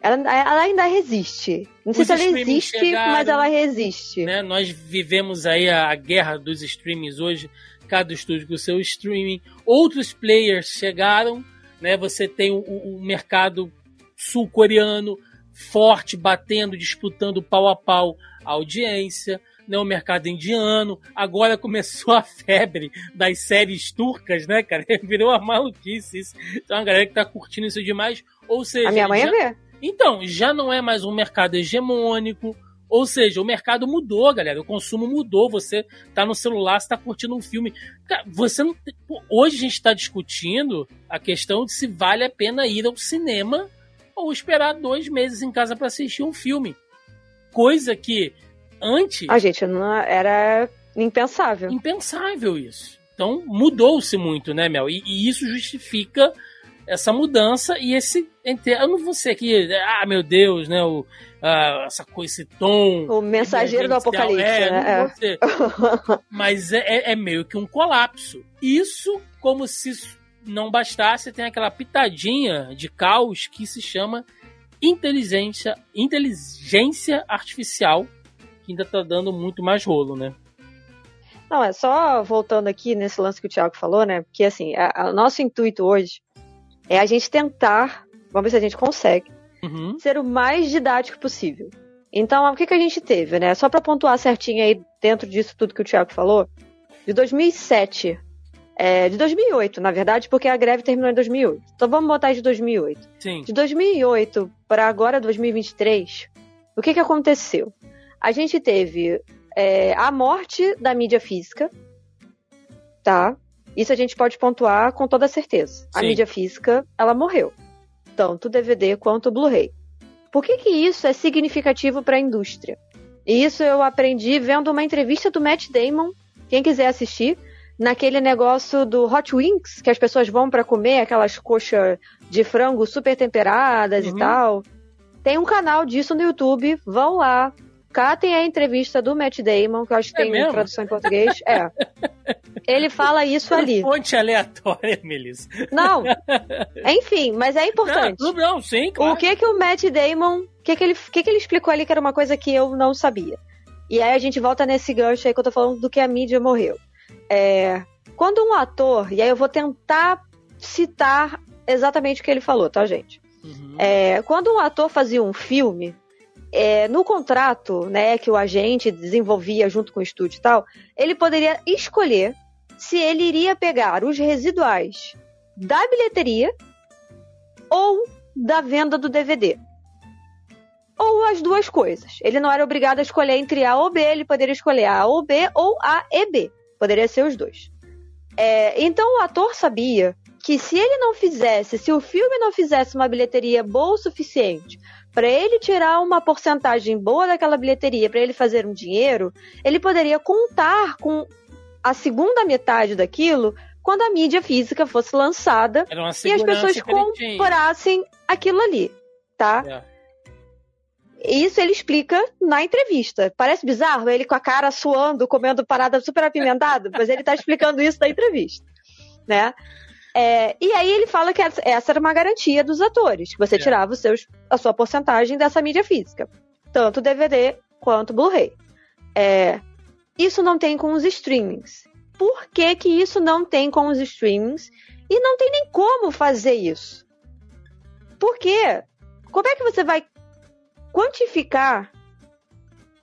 Ela, ela ainda resiste. Não sei Os se ela existe, chegaram, mas ela resiste. Né? Nós vivemos aí a, a guerra dos streamings hoje, cada estúdio com o seu streaming. Outros players chegaram, né? Você tem o, o mercado sul-coreano forte, batendo, disputando pau a pau a audiência. Né, o mercado indiano, agora começou a febre das séries turcas, né, cara? Virou uma maluquice isso. Então a galera que tá curtindo isso demais. Ou seja, a minha mãe já- ver. então, já não é mais um mercado hegemônico. Ou seja, o mercado mudou, galera. O consumo mudou. Você tá no celular, você tá curtindo um filme. Você não. Hoje a gente está discutindo a questão de se vale a pena ir ao cinema ou esperar dois meses em casa para assistir um filme. Coisa que antes A gente não era impensável. impensável isso. Então mudou-se muito, né, Mel? E, e isso justifica essa mudança e esse. entre- Eu não vou ser aqui, ah, meu Deus, né? O, ah, essa coisa, esse tom. O mensageiro do emergencial. apocalipse, É, né? É. ser. Mas é, é- é meio que um colapso. Isso, como se não bastasse, tem aquela pitadinha de caos que se chama inteligência, inteligência artificial, que ainda tá dando muito mais rolo, né? Não, é só voltando aqui nesse lance que o Thiago falou, né? Porque assim, o nosso intuito hoje é a gente tentar, vamos ver se a gente consegue, Uhum. ser o mais didático possível. Então, o que, que a gente teve, né? Só para pontuar certinho aí dentro disso tudo que o Thiago falou, de 2007, é, de 2008, na verdade, porque a greve terminou em 2008. Então vamos botar de 2008. Sim. De 2008 para agora 2023, o que, que aconteceu? A gente teve é, a morte da mídia física, tá? Isso a gente pode pontuar com toda certeza. A Sim. mídia física, ela morreu. Tanto o DVD quanto o Blu-ray. Por que, que isso é significativo para a indústria? E isso eu aprendi vendo uma entrevista do Matt Damon, quem quiser assistir, naquele negócio do Hot Wings, que as pessoas vão para comer aquelas coxas de frango super temperadas Uhum. e tal. Tem um canal disso no YouTube, vão lá, catem a entrevista do Matt Damon, que eu acho que É tem mesmo? tradução em português. É. Ele fala isso ali. Fonte aleatória, Melissa. Não. Enfim, mas é Não, importante. tudo não, sim, claro. O que que o Matt Damon, o que que ele, que que ele explicou ali que era uma coisa que eu não sabia? E aí a gente volta nesse gancho aí que eu tô falando do que a mídia morreu. É, quando um ator, e aí eu vou tentar citar exatamente o que ele falou, tá, gente? Uhum. É, quando um ator fazia um filme, é, no contrato, né, que o agente desenvolvia junto com o estúdio e tal, ele poderia escolher se ele iria pegar os residuais da bilheteria ou da venda do DVD. Ou as duas coisas. Ele não era obrigado a escolher entre A ou B, ele poderia escolher A ou B ou A e B. Poderia ser os dois. É, então o ator sabia que se ele não fizesse, se o filme não fizesse uma bilheteria boa o suficiente para ele tirar uma porcentagem boa daquela bilheteria, para ele fazer um dinheiro, ele poderia contar com a segunda metade daquilo quando a mídia física fosse lançada e as pessoas comprassem aquilo ali, tá? É. Isso ele explica na entrevista. Parece bizarro, ele com a cara suando, comendo parada super apimentada, mas ele tá explicando isso na entrevista, né? É, e aí ele fala que essa era uma garantia dos atores, que você É. tirava os seus, a sua porcentagem dessa mídia física, tanto DVD quanto Blu-ray. É, isso não tem com os streamings. Por que, que isso não tem com os streamings? E não tem nem como fazer isso. Por quê? Como é que você vai quantificar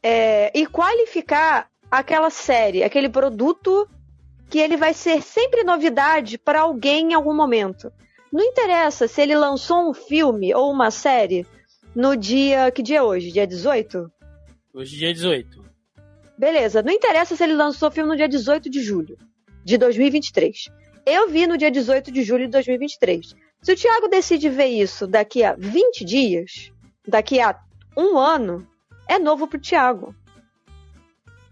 é, e qualificar aquela série, aquele produto que ele vai ser sempre novidade para alguém em algum momento. Não interessa se ele lançou um filme ou uma série no dia. Que dia é hoje? Dia 18? Hoje, dia 18. Beleza, não interessa se ele lançou o filme no dia 18 de julho de 2023. Eu vi no dia 18 de julho de 2023. Se o Thiago decide ver isso daqui a 20 dias, daqui a um ano, é novo pro Thiago.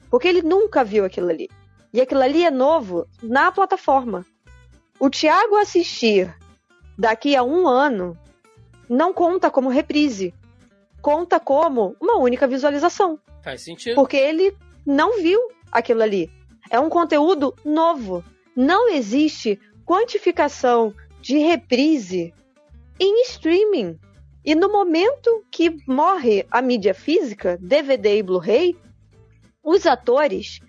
Porque ele nunca viu aquilo ali. E aquilo ali é novo na plataforma. O Thiago assistir daqui a um ano não conta como reprise. Conta como uma única visualização. Faz sentido. Porque ele não viu aquilo ali. É um conteúdo novo. Não existe quantificação de reprise em streaming. E no momento que morre a mídia física, DVD e Blu-ray, os atores,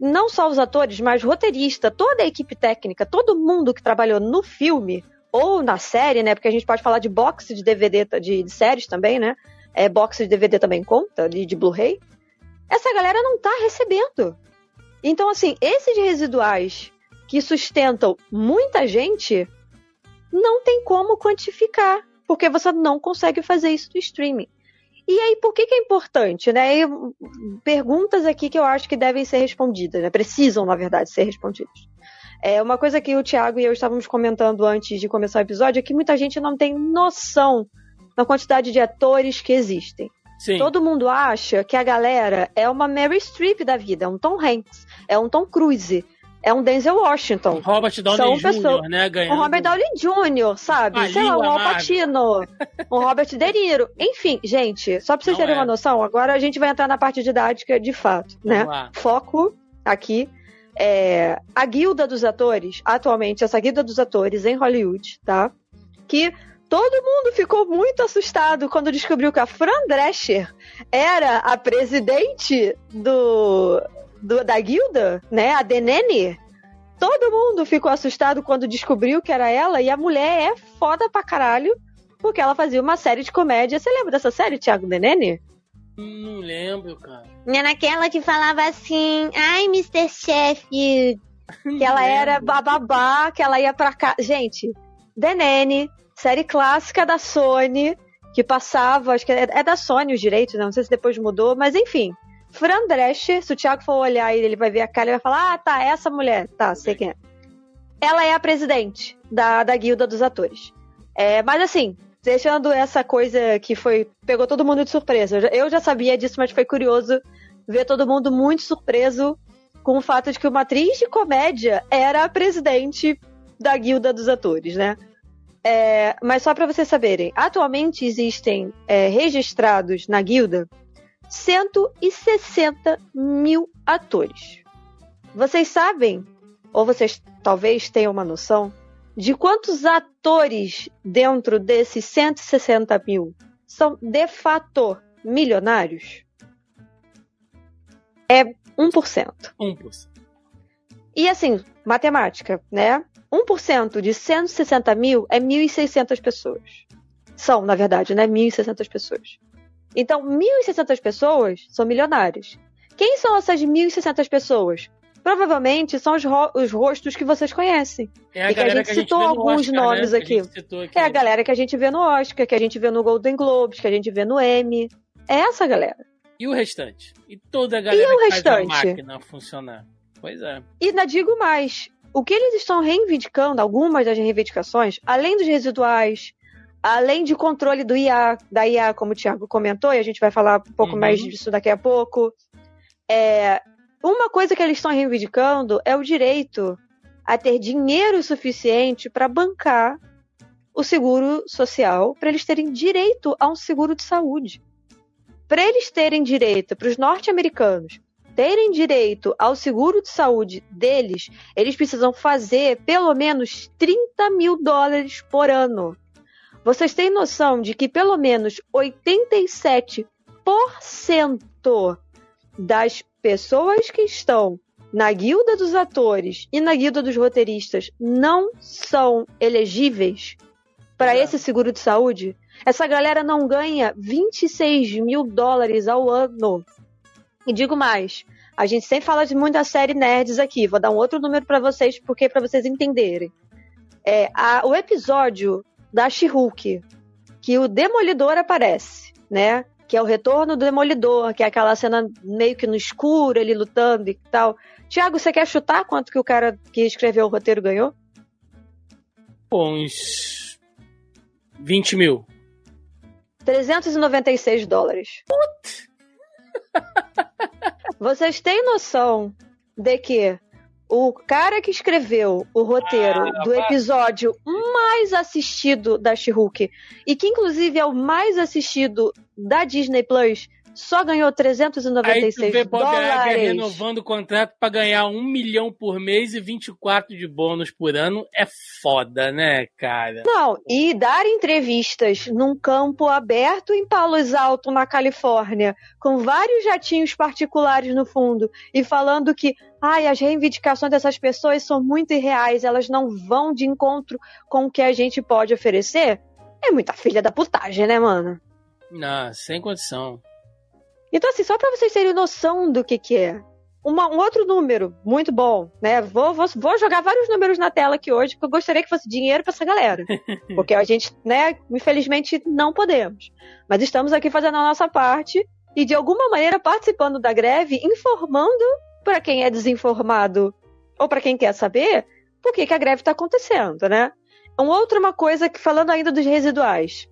não só os atores, mas roteirista, toda a equipe técnica, todo mundo que trabalhou no filme ou na série, né? Porque a gente pode falar de box de DVD de, de séries também, né? É, box de DVD também conta, de, de Blu-ray. Essa galera não tá recebendo. Então, assim, esses residuais que sustentam muita gente não tem como quantificar, porque você não consegue fazer isso no streaming. E aí, por que, que é importante, né? E, perguntas aqui que eu acho que devem ser respondidas, né? Precisam, na verdade, ser respondidas. É uma coisa que o Thiago e eu estávamos comentando antes de começar o episódio é que muita gente não tem noção da quantidade de atores que existem. Sim. Todo mundo acha que a galera é uma Mary Streep da vida, é um Tom Hanks, é um Tom Cruise, é um Denzel Washington, Robert Downey São Jr., pessoas- né? Ganhando. um Robert Downey Jr., sabe? Sei lá, um Al. Pacino, um Robert De Niro. Enfim, gente, só pra vocês Não terem é. uma noção, agora a gente vai entrar na parte didática de fato, né? Foco aqui. É, a guilda dos atores, atualmente, essa guilda dos atores em Hollywood, tá? Que todo mundo ficou muito assustado quando descobriu que a Fran Drescher era a presidente do, do- da guilda, né? A Denene. Todo mundo ficou assustado quando descobriu que era ela, e a mulher é foda pra caralho, porque ela fazia uma série de comédia. Você lembra dessa série, Thiago Denene? Não lembro, cara. É naquela que falava assim, ai, Mr. Sheffield. Que ela era bababá, que ela ia pra cá. Gente, Nanny, série clássica da Sony, que passava, acho que é, é da Sony os direitos, né? não sei se depois mudou, mas enfim. Fran Drescher, se o Thiago for olhar ele, ele vai ver a cara e vai falar: Ah, tá, essa mulher, tá, sei quem é. Ela é a presidente da, da guilda dos atores. É, mas assim, deixando essa coisa que foi. pegou todo mundo de surpresa. Eu já, eu já sabia disso, mas foi curioso ver todo mundo muito surpreso com o fato de que uma atriz de comédia era a presidente da guilda dos atores, né? É, mas só para vocês saberem, atualmente existem é, registrados na guilda 160 mil atores. Vocês sabem, ou vocês talvez tenham uma noção, de quantos atores dentro desses 160 mil são de fato milionários? É 1%. 1%. E assim, matemática, né? 1% de 160 mil é 1.600 pessoas. São, na verdade, né? 1.600 pessoas. Então, 1.600 pessoas são milionárias. Quem são essas 1.600 pessoas? Provavelmente são os, ro os, rostos que vocês conhecem. É a e que a gente citou alguns Oscar, nomes né? aqui. aqui. É a galera que a gente vê no Oscar, que a gente vê no Golden Globes, que a gente vê no Emmy. É essa galera. E o restante? E toda a galera E o que faz a restante? máquina funcionar? Pois é. E ainda digo mais: o que eles estão reivindicando, algumas das reivindicações, além dos residuais, além de controle do IA, da IA, como o Thiago comentou, e a gente vai falar um pouco Uhum. mais disso daqui a pouco. É, uma coisa que eles estão reivindicando é o direito a ter dinheiro suficiente para bancar o seguro social, para eles terem direito a um seguro de saúde. Para eles terem direito, para os norte-americanos terem direito ao seguro de saúde deles, eles precisam fazer pelo menos 30 mil dólares por ano. Vocês têm noção de que pelo menos 87% das pessoas que estão na guilda dos atores e na guilda dos roteiristas não são elegíveis para Exato. esse seguro de saúde? Essa galera não ganha 26 mil dólares ao ano. E digo mais, a gente sempre fala de muita série nerds aqui. Vou dar um outro número para vocês, porque para vocês entenderem. É, a- o episódio da She-Hulk, que o Demolidor aparece, né? Que é o retorno do Demolidor, que é aquela cena meio que no escuro, ele lutando e tal. Tiago, você quer chutar quanto que o cara que escreveu o roteiro ganhou? Uns 20 mil. 396 dólares. Vocês têm noção de que o cara que escreveu o roteiro Ah, do episódio mais assistido da She-Hulk e que inclusive é o mais assistido da Disney Plus só ganhou Aí tu 396 vê dólares. renovando o contrato pra ganhar um milhão por mês e 24 de bônus por ano. É foda, né, cara? Não, e dar entrevistas num campo aberto em Palos Alto, na Califórnia, com vários jatinhos particulares no fundo, e falando que ai, as reivindicações dessas pessoas são muito irreais, elas não vão de encontro com o que a gente pode oferecer, é muita filha da putagem, né, mano? Não, sem condição. Então, assim, só pra vocês terem noção do que que é. Uma- um outro número muito bom, né? Vou, vou, vou jogar vários números na tela aqui hoje, porque eu gostaria que fosse dinheiro pra essa galera. Porque a gente, né, infelizmente não podemos. Mas estamos aqui fazendo a nossa parte e, de alguma maneira, participando da greve, informando pra quem é desinformado ou pra quem quer saber por que, que a greve tá acontecendo, né? Um outro, uma coisa que, falando ainda dos residuais.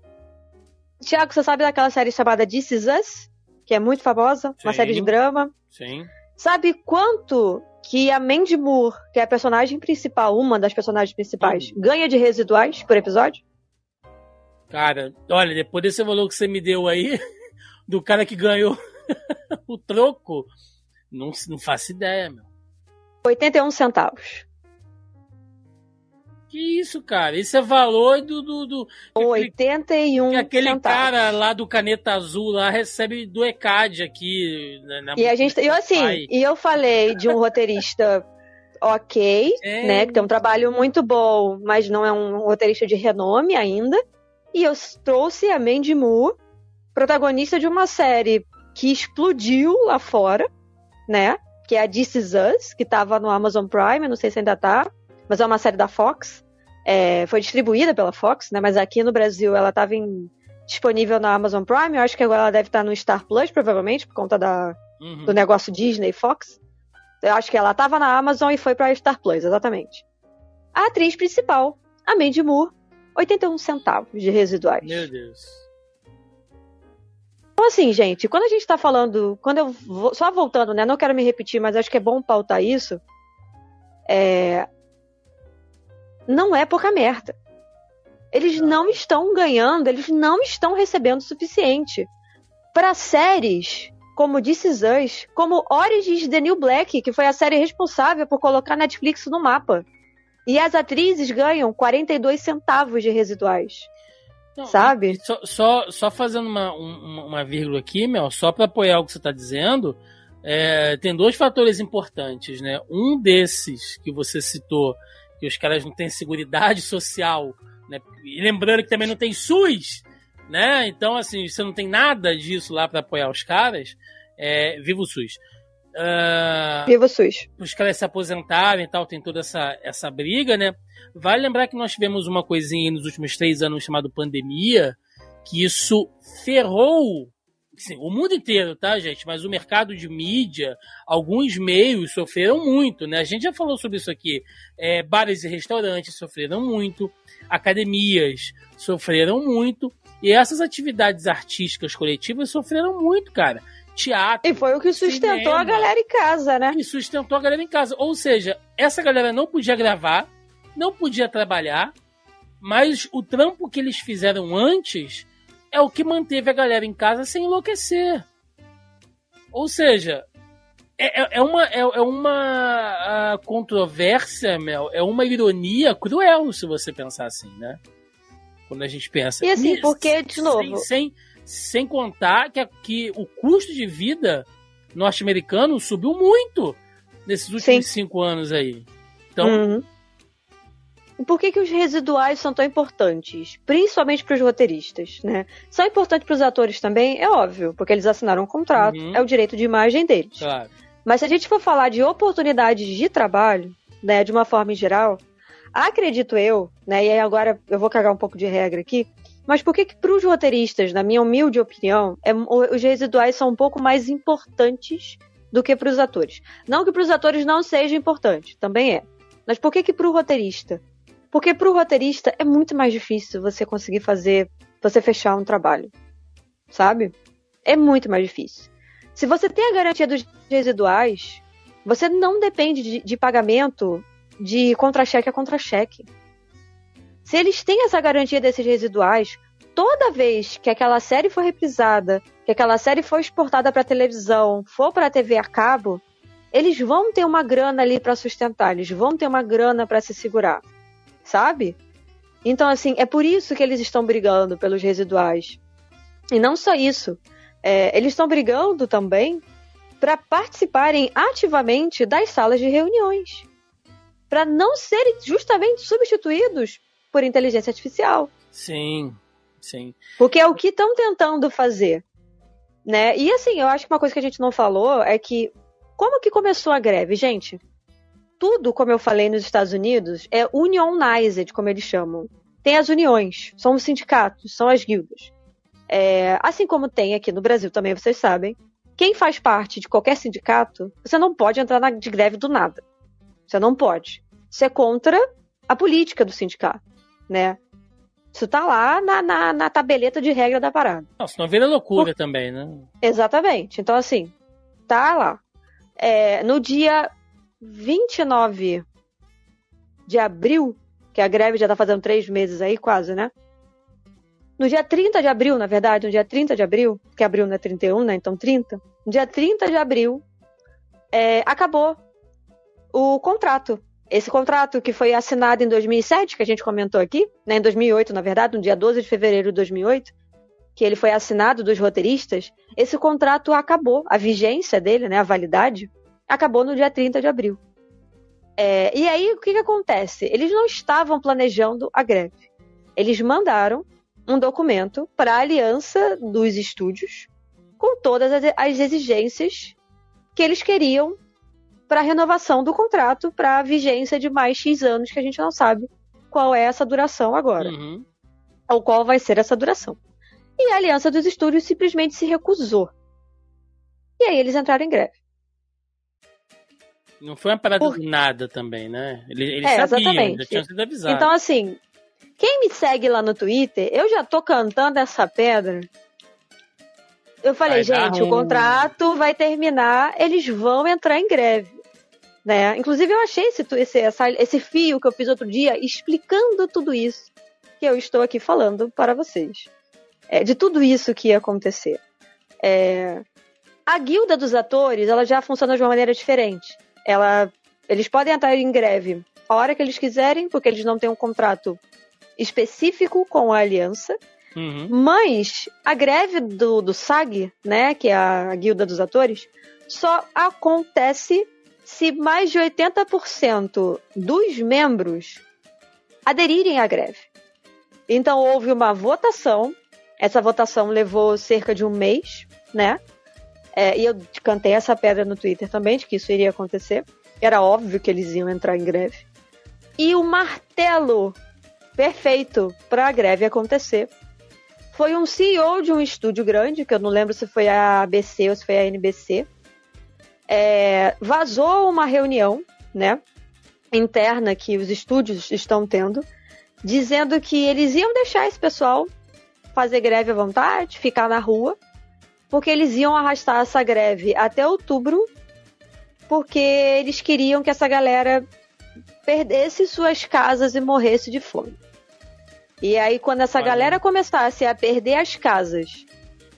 Tiago, você sabe daquela série chamada This Is Us? Que é muito famosa, uma Sim. série de drama. Sim. Sabe quanto que a Mandy Moore, que é a personagem principal, uma das personagens principais, ganha de residuais por episódio? Cara, olha, depois desse valor que você me deu aí, do cara que ganhou o troco, não, não faço ideia, meu. 81 centavos. Que isso, cara? Isso é valor do. do, do que aquele, 81 que aquele centavos. cara lá do Caneta Azul lá recebe do ECAD aqui. Na, na- E a gente, eu assim, Pai. e eu falei de um roteirista ok, É. né, que tem um trabalho muito bom, mas não é um roteirista de renome ainda. E eu trouxe a Mandy Moore, protagonista de uma série que explodiu lá fora, né? Que é a This Is Us, que tava no Amazon Prime, não sei se ainda tá, mas é uma série da Fox. É, foi distribuída pela Fox, né? Mas aqui no Brasil ela estava disponível na Amazon Prime. Eu acho que agora ela deve estar no Star Plus, provavelmente, por conta da, Uhum. do negócio Disney Fox. Eu acho que ela estava na Amazon e foi para Star Plus, exatamente. A atriz principal, a Mandy Moore, 81 centavos de residuais. Meu Deus. Então, assim, gente, quando a gente tá falando. Quando eu vou, só voltando, né? Não quero me repetir, mas acho que é bom pautar isso. É. Não é pouca merda. Eles não estão ganhando, eles não estão recebendo o suficiente. Para séries como This Is Us, como Origins The New Black, que foi a série responsável por colocar Netflix no mapa. E as atrizes ganham 42 centavos de residuais. Não, Sabe? Só, só, só fazendo uma, um- uma vírgula aqui, Mel, só para apoiar o que você está dizendo, é, tem dois fatores importantes, né? Um desses que você citou, que os caras não têm seguridade social, né? E lembrando que também não tem SUS, né? Então, assim, você não tem nada disso lá para apoiar os caras. É, viva o SUS. Ah, Viva o SUS. os caras se aposentarem e tal, tem toda essa, essa briga, né? Vale lembrar que nós tivemos uma coisinha aí nos últimos três anos chamado pandemia, que isso ferrou assim, o mundo inteiro, tá, gente? Mas o mercado de mídia, alguns meios sofreram muito, né? A gente já falou sobre isso aqui. É, bares e restaurantes sofreram muito, academias sofreram muito, e essas atividades artísticas coletivas sofreram muito, cara. Teatro. E foi o que sustentou Cinema. a galera em casa, né? E sustentou a galera em casa. Ou seja, essa galera não podia gravar, não podia trabalhar, mas o trampo que eles fizeram antes é o que manteve a galera em casa sem enlouquecer. Ou seja, é, é- é uma, é, é uma ah, controvérsia, Mel, é uma ironia cruel, se você pensar assim, né? Quando a gente pensa. E assim, porque, de novo- Sem, sem, sem contar que, que o custo de vida norte-americano subiu muito nesses últimos Sim. cinco anos aí. Então, Uhum. E por que, que os residuais são tão importantes? Principalmente para os roteiristas, né? São importantes para os atores também, é óbvio, porque eles assinaram um contrato, Uhum. é o direito de imagem deles. claro. Mas se a gente for falar de oportunidades de trabalho, né, de uma forma em geral, acredito eu, né, e aí agora eu vou cagar um pouco de regra aqui, mas por que que para os roteiristas, na minha humilde opinião, é- os residuais são um pouco mais importantes do que para os atores? Não que para os atores não seja importante, também é. Mas por que que para o roteirista? Porque para o roteirista é muito mais difícil você conseguir fazer, você fechar um trabalho, sabe? É muito mais difícil. Se você tem a garantia dos residuais, você não depende de, de pagamento de contra-cheque a contra-cheque. Se eles têm essa garantia desses residuais, toda vez que aquela série for reprisada, que aquela série for exportada para televisão, for para TV a cabo, eles vão ter uma grana ali para sustentar, eles vão ter uma grana para se segurar, sabe? Então, assim, é por isso que eles estão brigando pelos residuais. E não só isso, é, eles estão brigando também para participarem ativamente das salas de reuniões, para não serem justamente substituídos por inteligência artificial, Sim, sim. porque é o que estão tentando fazer, né? E assim, eu acho que uma coisa que a gente não falou é que como que começou a greve, gente? Tudo, como eu falei nos Estados Unidos, é unionized, como eles chamam. Tem as uniões, são os sindicatos, são as guildas. É, assim como tem aqui no Brasil também, vocês sabem. Quem faz parte de qualquer sindicato, você não pode entrar na, de greve do nada. Você não pode. Isso é contra a política do sindicato, né? Isso tá lá na, na, na tabeleta de regra da parada. Não, senão vira loucura também, né? Exatamente. Então, assim, tá lá. É, no dia 29 de abril, que a greve já tá fazendo três meses aí, quase, né? No dia 30 de abril, na verdade, no dia 30 de abril, que abril não é 31, né? Então 30. No dia 30 de abril, é, acabou o contrato. Esse contrato que foi assinado em 2007, que a gente comentou aqui, né? Em 2008, na verdade, no dia 12 de fevereiro de 2008, que ele foi assinado dos roteiristas, esse contrato acabou, a vigência dele, né, a validade, acabou no dia 30 de abril. É, e aí, o que, que acontece? Eles não estavam planejando a greve. Eles mandaram um documento para a aliança dos estúdios, com todas as, as exigências que eles queriam para a renovação do contrato para a vigência de mais X anos, que a gente não sabe qual é essa duração agora. Uhum. Ou qual vai ser essa duração. E a Aliança dos Estúdios simplesmente se recusou. E aí eles entraram em greve. Não foi uma parada Por- do nada também, né? Eles, eles É, sabiam, exatamente. já tinham sido avisados. Então, assim, quem me segue lá no Twitter, eu já tô cantando essa pedra. Eu falei, Vai gente, o contrato vai terminar, eles vão entrar em greve. Né? Inclusive, eu achei esse, esse, essa- esse fio que eu fiz outro dia explicando tudo isso que eu estou aqui falando para vocês. É, de tudo isso que ia acontecer. É, a guilda dos atores, ela já funciona de uma maneira diferente. Ela, eles podem entrar em greve a hora que eles quiserem, porque eles não têm um contrato específico com a aliança. Uhum. Mas a greve do, do SAG, né, que é a guilda dos atores, só acontece se mais de 80% dos membros aderirem à greve. Então houve uma votação, essa votação levou cerca de um mês, né? É, e eu cantei essa pedra no Twitter também, de que isso iria acontecer. Era óbvio que eles iam entrar em greve. E o martelo perfeito para a greve acontecer foi um CEO de um estúdio grande, que eu não lembro se foi a ABC ou se foi a NBC. É, vazou uma reunião, né, interna que os estúdios estão tendo, dizendo que eles iam deixar esse pessoal fazer greve à vontade, ficar na rua, porque eles iam arrastar essa greve até outubro, porque eles queriam que essa galera perdesse suas casas e morresse de fome. E aí, quando essa Olha. galera começasse a perder as casas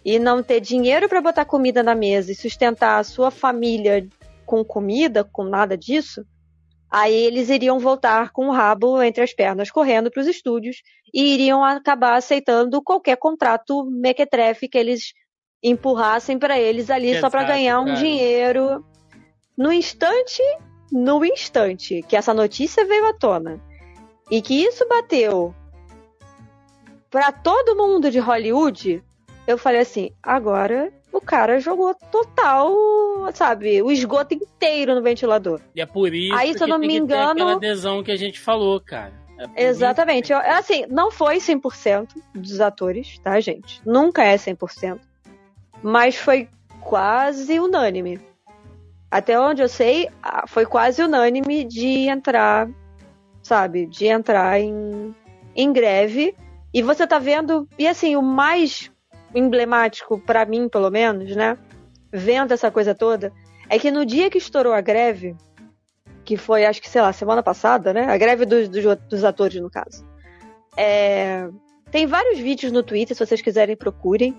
e não ter dinheiro para botar comida na mesa e sustentar a sua família com comida, com nada disso, aí eles iriam voltar com o rabo entre as pernas correndo para os estúdios e iriam acabar aceitando qualquer contrato mequetrefe que eles empurrassem para eles ali só para Exato, ganhar um cara. dinheiro. No instante, no instante que essa notícia veio à tona e que isso bateu para todo mundo de Hollywood, eu falei assim: agora o cara jogou total, sabe, o esgoto inteiro no ventilador. E é por isso Aí, se eu que não tem me engano- aquela adesão que a gente falou, cara. É Exatamente. Eu- assim, não foi 100% dos atores, tá, gente? Nunca é 100%. Mas foi quase unânime. Até onde eu sei, foi quase unânime de entrar, sabe? De entrar em, em greve. E você tá vendo. E assim, o mais emblemático, pra mim, pelo menos, né? Vendo essa coisa toda, é que no dia que estourou a greve, que foi, acho que, sei lá, semana passada, né? A greve dos, dos, dos atores, no caso. É, Tem vários vídeos no Twitter, se vocês quiserem, procurem.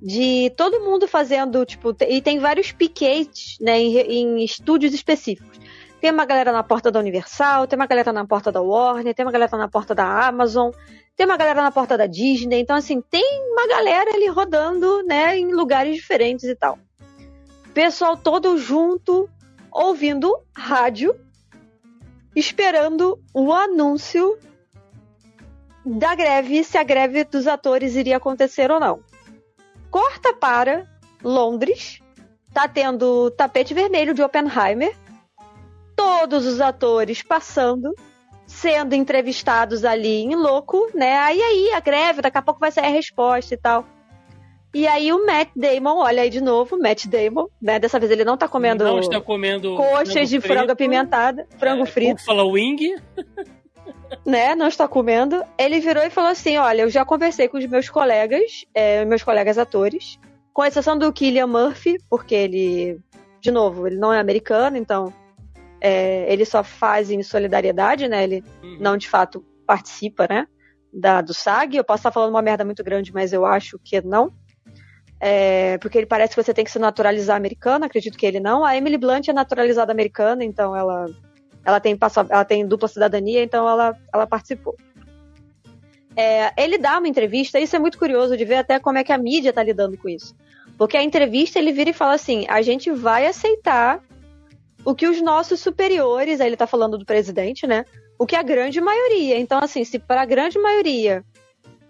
De todo mundo fazendo, tipo, e tem vários piquetes, né, em, em estúdios específicos. Tem uma galera na porta da Universal, tem uma galera na porta da Warner, tem uma galera na porta da Amazon, tem uma galera na porta da Disney. Então, assim, tem uma galera ali rodando, né, em lugares diferentes e tal. Pessoal todo junto, ouvindo rádio, esperando o anúncio da greve, se a greve dos atores iria acontecer ou não. Corta para Londres, tá tendo tapete vermelho de Oppenheimer, todos os atores passando, sendo entrevistados ali em louco, né? Aí aí a greve, daqui a pouco vai sair a resposta e tal. E aí o Matt Damon, olha aí de novo, Matt Damon, né? Dessa vez ele não tá comendo Não está comendo coxas de frango frito, apimentada, frango é, frito, Buffalo wing. né? Não está comendo. Ele virou e falou assim: Olha, eu já conversei com os meus colegas, é, meus colegas atores, com exceção do Killian Murphy, porque ele, de novo, ele não é americano, então é, ele só faz em solidariedade, né? Ele Uhum. não de fato participa, né? Da, do SAG. Eu posso estar falando uma merda muito grande, mas eu acho que não. É, porque ele parece que você tem que se naturalizar americano, acredito que ele não. A Emily Blunt é naturalizada americana, então ela, ela, tem, ela tem dupla cidadania, então ela, ela participou. É, ele dá uma entrevista, isso é muito curioso de ver até como é que a mídia tá lidando com isso. Porque a entrevista ele vira e fala assim: a gente vai aceitar o que os nossos superiores, aí ele tá falando do presidente, né? O que a grande maioria. Então, assim, se para a grande maioria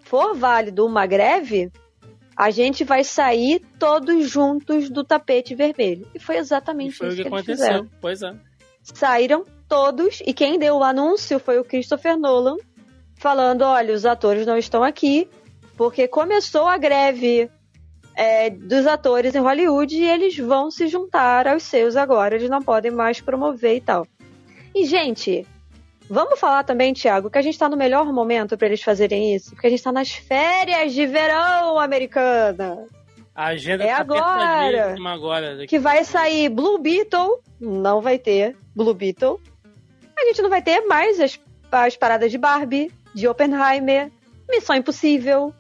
for válido uma greve, a gente vai sair todos juntos do tapete vermelho. E foi exatamente E foi o isso que que, eles aconteceu. fizeram. Pois é. Saíram todos, e quem deu o anúncio foi o Christopher Nolan, falando: olha, os atores não estão aqui, porque começou a greve é, dos atores em Hollywood e eles vão se juntar aos seus agora, eles não podem mais promover e tal. E, gente, vamos falar também, Thiago, que a gente tá no melhor momento para eles fazerem isso, porque a gente tá nas férias de verão americana. A agenda É tá agora. agora. Que vai sair Blue Beetle, não vai ter Blue Beetle. A gente não vai ter mais as, as paradas de Barbie, de Oppenheimer, Missão Impossível,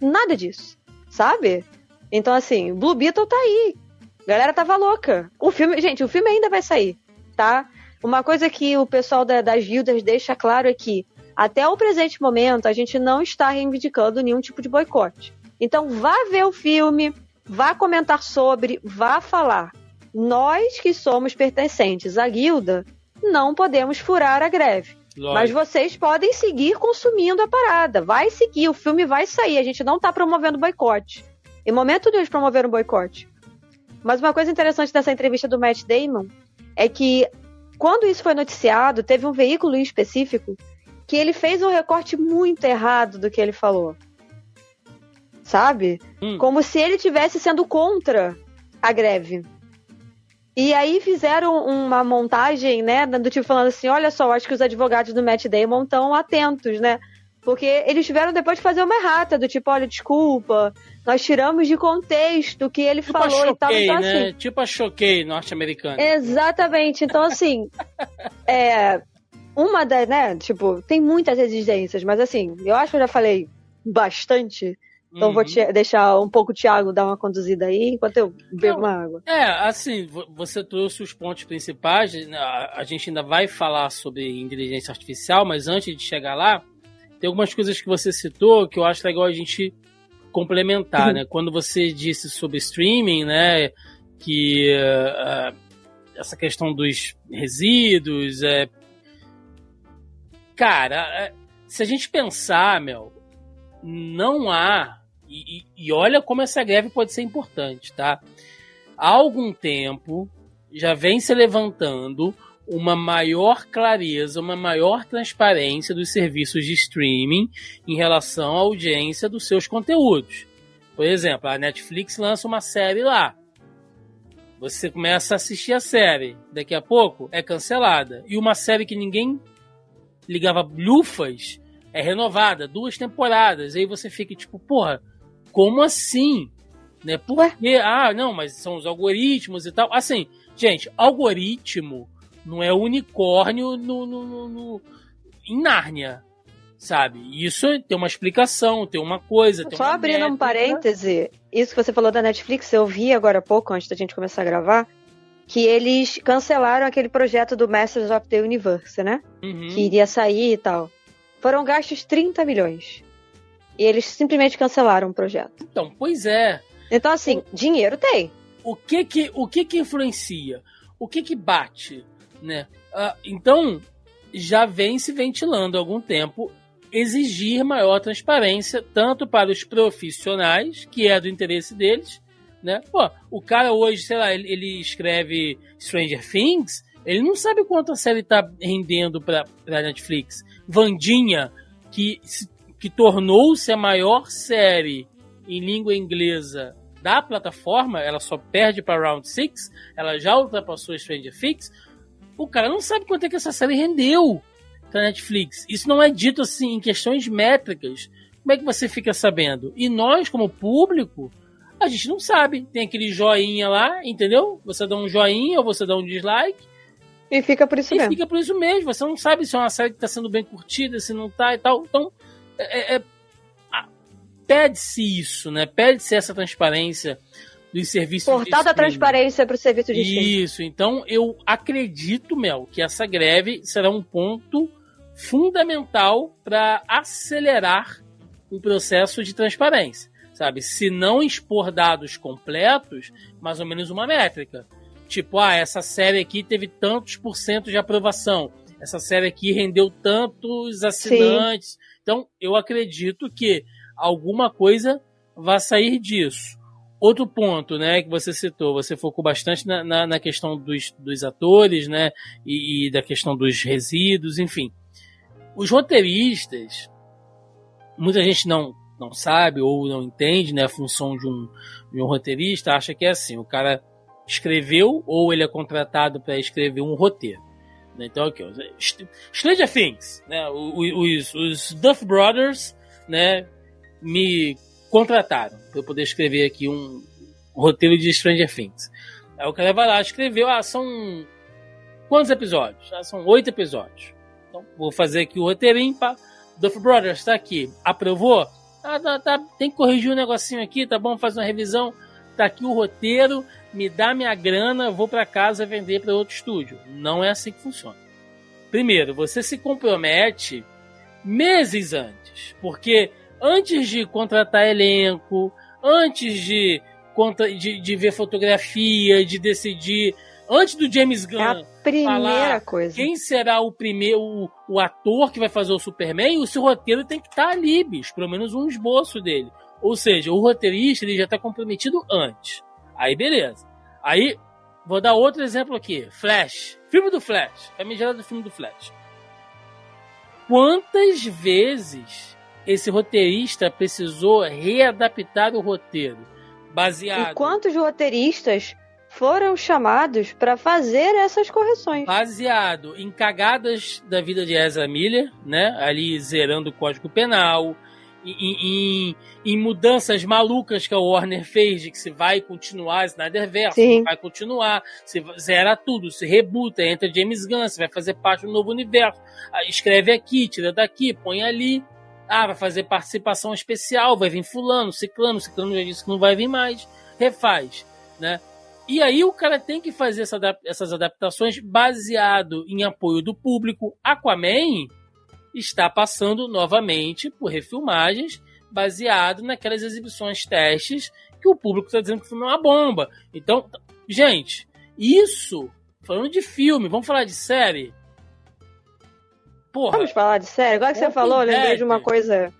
nada disso, sabe? Então, assim, Blue Beetle tá aí. A galera tava louca. O filme, gente, o filme ainda vai sair, tá? Uma coisa que o pessoal da- das guildas deixa claro é que, até o presente momento, a gente não está reivindicando nenhum tipo de boicote. Então, vá ver o filme, vá comentar sobre, vá falar. Nós que somos pertencentes à guilda, não podemos furar a greve. Mas Lógico. vocês podem seguir consumindo a parada. Vai seguir, o filme vai sair. A gente não tá promovendo boicote. Em momento nenhum eles promoveram boicote. Mas uma coisa interessante dessa entrevista do Matt Damon é que quando isso foi noticiado, teve um veículo em específico que ele fez um recorte muito errado do que ele falou. Sabe? Hum. Como se ele tivesse sendo contra a greve. E aí fizeram uma montagem, né, do tipo falando assim, olha só, acho que os advogados do Matt Damon estão atentos, né? Porque eles tiveram depois de fazer uma errata, do tipo, olha, desculpa, nós tiramos de contexto o que ele Tipo falou e tal, choquei, então né? assim. Tipo a choquei norte-americana. Exatamente. Então, assim, é, uma das, né, tipo, tem muitas exigências, mas assim, eu acho que eu já falei bastante, então vou Uhum. te- deixar um pouco o Thiago dar uma conduzida aí, enquanto eu bebo uma água. É, assim, vo- você trouxe os pontos principais. né, A a gente ainda vai falar sobre inteligência artificial, mas antes de chegar lá, tem algumas coisas que você citou que eu acho legal a gente complementar, Uhum. né? Quando você disse sobre streaming, né, que eh, essa questão dos resíduos, é, cara, é, se a gente pensar, Mel, não há e, e- e olha como essa greve pode ser importante, tá? Há algum tempo já vem se levantando uma maior clareza, uma maior transparência dos serviços de streaming em relação à audiência dos seus conteúdos. Por exemplo, a Netflix lança uma série lá. Você começa a assistir a série, daqui a pouco é cancelada. E uma série que ninguém ligava lufas é renovada, duas temporadas. Aí você fica tipo, porra, como assim? Né? Porque, ah, não, mas são os algoritmos e tal. Assim, gente, algoritmo não é unicórnio no, no, no- no- em Nárnia, sabe? Isso tem uma explicação, tem uma coisa. Tem Só uma abrindo um métrica. parêntese, isso que você falou da Netflix, eu vi agora há pouco, antes da gente começar a gravar, que eles cancelaram aquele projeto do Masters of the Universe, né? Uhum. Que iria sair e tal. Foram gastos 30 milhões. E eles simplesmente cancelaram o projeto. Então, pois é. Então, assim, dinheiro tem. o que que o que que influencia o que que bate né Ah, então já vem se ventilando há algum tempo exigir maior transparência tanto para os profissionais que é do interesse deles né Pô, o cara hoje sei lá ele, ele escreve Stranger Things ele não sabe quanto a série tá rendendo para Netflix Vandinha que que tornou-se a maior série em língua inglesa da plataforma, ela só perde para Round 6, ela já ultrapassou Stranger Things, o cara não sabe quanto é que essa série rendeu pra Netflix. Isso não é dito assim em questões métricas. Como é que você fica sabendo? E nós, como público, a gente não sabe. Tem aquele joinha lá, entendeu? Você dá um joinha ou você dá um dislike E fica por isso e mesmo. fica por isso mesmo. Você não sabe se é uma série que está sendo bem curtida, se não tá e tal. Então, é- é- a- pede-se isso, né? Pede-se essa transparência dos serviços de Portal da transparência para o serviço de streaming. Isso, então eu acredito, Mel, que essa greve será um ponto fundamental para acelerar o processo de transparência, sabe? Se não expor dados completos, mais ou menos uma métrica. Tipo, ah, essa série aqui teve tantos por cento de aprovação, essa série aqui rendeu tantos assinantes. Então, eu acredito que alguma coisa vai sair disso. Outro ponto, né, que você citou, você focou bastante na, na, na questão dos, dos atores, né, e, e, da questão dos resíduos, enfim. Os roteiristas, muita gente não, não sabe ou não entende, né, a função de um, de um roteirista, acha que é assim, o cara escreveu ou ele é contratado para escrever um roteiro. Né? Então, aqui, ó, Stranger Things, né, os, os Duff Brothers, né, me contrataram para eu poder escrever aqui um roteiro de Stranger Things. Aí o cara vai lá, escreveu, ah, são quantos episódios? Ah, são oito episódios. Então, vou fazer aqui o roteirinho, pá. Duff Brothers, tá aqui. Aprovou? Ah, tá, tá, tem que corrigir um negocinho aqui, tá bom? Fazer uma revisão. Tá aqui o roteiro, me dá minha grana, vou para casa vender para outro estúdio. Não é assim que funciona. Primeiro, você se compromete meses antes, porque antes de contratar elenco, antes de, de, de ver fotografia, de decidir, antes do James Gunn. É a primeira coisa. Quem será o primeiro, o, o, ator que vai fazer o Superman? O seu roteiro tem que estar ali, bicho, pelo menos um esboço dele. Ou seja, o roteirista ele já está comprometido antes. Aí beleza. Aí vou dar outro exemplo aqui: Flash, filme do Flash, famigerado do filme do Flash. Quantas vezes esse roteirista precisou readaptar o roteiro baseado. E quantos roteiristas foram chamados para fazer essas correções? Baseado em cagadas da vida de Ezra Miller, né? Ali zerando o Código Penal, em, em, em, mudanças malucas que a Warner fez, de que se vai continuar Snyderverse, se vai continuar, se zera tudo, se rebuta, entra James Gunn, se vai fazer parte do novo universo, escreve aqui, tira daqui, põe ali. Ah, vai fazer participação especial, vai vir fulano, ciclano, ciclano já disse que não vai vir mais. Refaz, né? E aí o cara tem que fazer essa, essas adaptações baseado em apoio do público. Aquaman está passando novamente por refilmagens baseado naquelas exibições testes que o público está dizendo que o filme é uma bomba. Então, gente, isso, falando de filme, vamos falar de série, Porra. Vamos falar de série? Agora que Walking você falou, eu lembrei de uma coisa.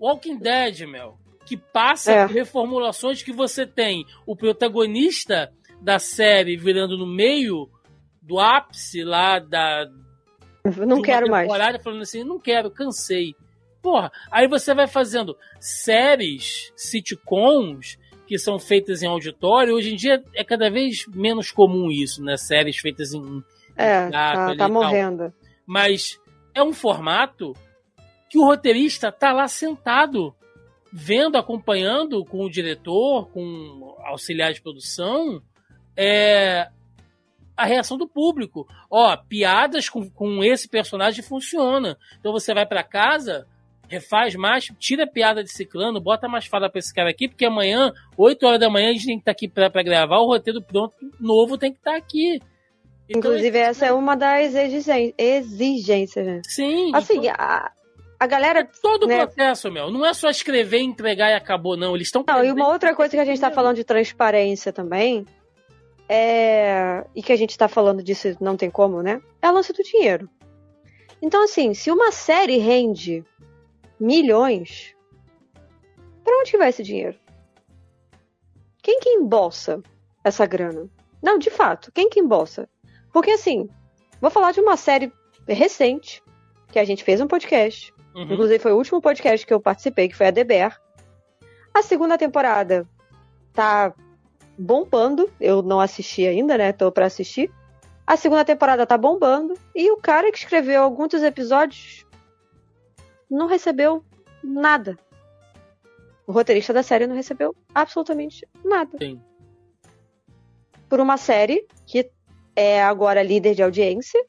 Walking Dead, Mel. Que passa é. por reformulações que você tem o protagonista da série virando no meio do ápice lá da. Não quero mais. Falando assim, não quero, cansei. Porra, aí você vai fazendo séries, sitcoms, que são feitas em auditório. Hoje em dia é cada vez menos comum isso, né? Séries feitas em. É, tá, tá morrendo. Mas é um formato que o roteirista tá lá sentado, vendo, acompanhando com o diretor, com auxiliar de produção, é, a reação do público. Ó, piadas com, com esse personagem funciona. Então você vai para casa, refaz mais, tira a piada de ciclano, bota mais fala pra esse cara aqui, porque amanhã, 8 horas da manhã, a gente tem que estar tá aqui pra, pra gravar, o roteiro pronto, novo tem que estar tá aqui. Então, Inclusive, essa é uma das exigências, né? Sim. Assim, a, a galera. É todo o né? processo, meu. Não é só escrever, entregar e acabou, não. Eles estão. Não, e uma outra coisa que a gente está falando de transparência também. É... E que a gente está falando disso, não tem como, né? É a lance do dinheiro. Então, assim, se uma série rende milhões, para onde que vai esse dinheiro? Quem que embolsa essa grana? Não, de fato, quem que embolsa? Porque assim, vou falar de uma série recente que a gente fez um podcast. Uhum. Inclusive foi o último podcast que eu participei, que foi a DBR. A segunda temporada tá bombando. Eu não assisti ainda, né? Tô para assistir. A segunda temporada tá bombando e o cara que escreveu alguns dos episódios não recebeu nada. O roteirista da série não recebeu absolutamente nada. Sim. Por uma série que é agora líder de audiência.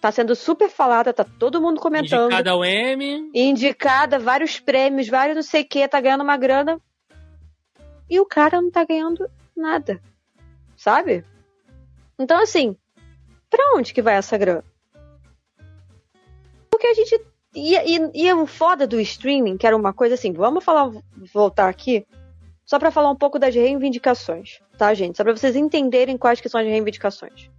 Tá sendo super falada, tá todo mundo comentando. Indicada ao M. Indicada, vários prêmios, vários não sei o que, tá ganhando uma grana. E o cara não tá ganhando nada. Sabe? Então, assim, pra onde que vai essa grana? Porque a gente. E, e, e o foda do streaming, que era uma coisa assim, vamos falar, voltar aqui, só para falar um pouco das reivindicações tá, gente? Só para vocês entenderem quais que são as reivindicações.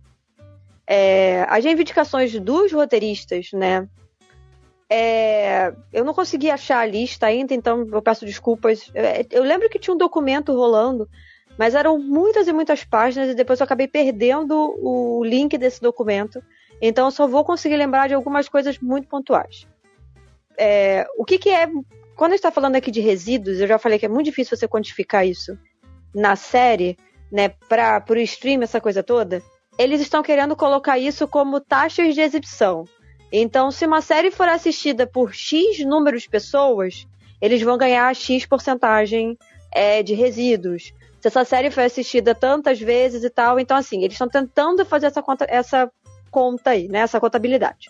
É, as reivindicações dos roteiristas, né? É, eu não consegui achar a lista ainda, então eu peço desculpas. É, eu lembro que tinha um documento rolando, mas eram muitas e muitas páginas e depois eu acabei perdendo o link desse documento. Então eu só vou conseguir lembrar de algumas coisas muito pontuais. É, o que, que é. Quando a gente está falando aqui de resíduos, eu já falei que é muito difícil você quantificar isso na série, né, para o stream, essa coisa toda. Eles estão querendo colocar isso como taxas de exibição. Então, se uma série for assistida por X número de pessoas, eles vão ganhar X porcentagem é, de resíduos. Se essa série foi assistida tantas vezes e tal, então assim, eles estão tentando fazer essa conta, essa conta aí, né? Essa contabilidade.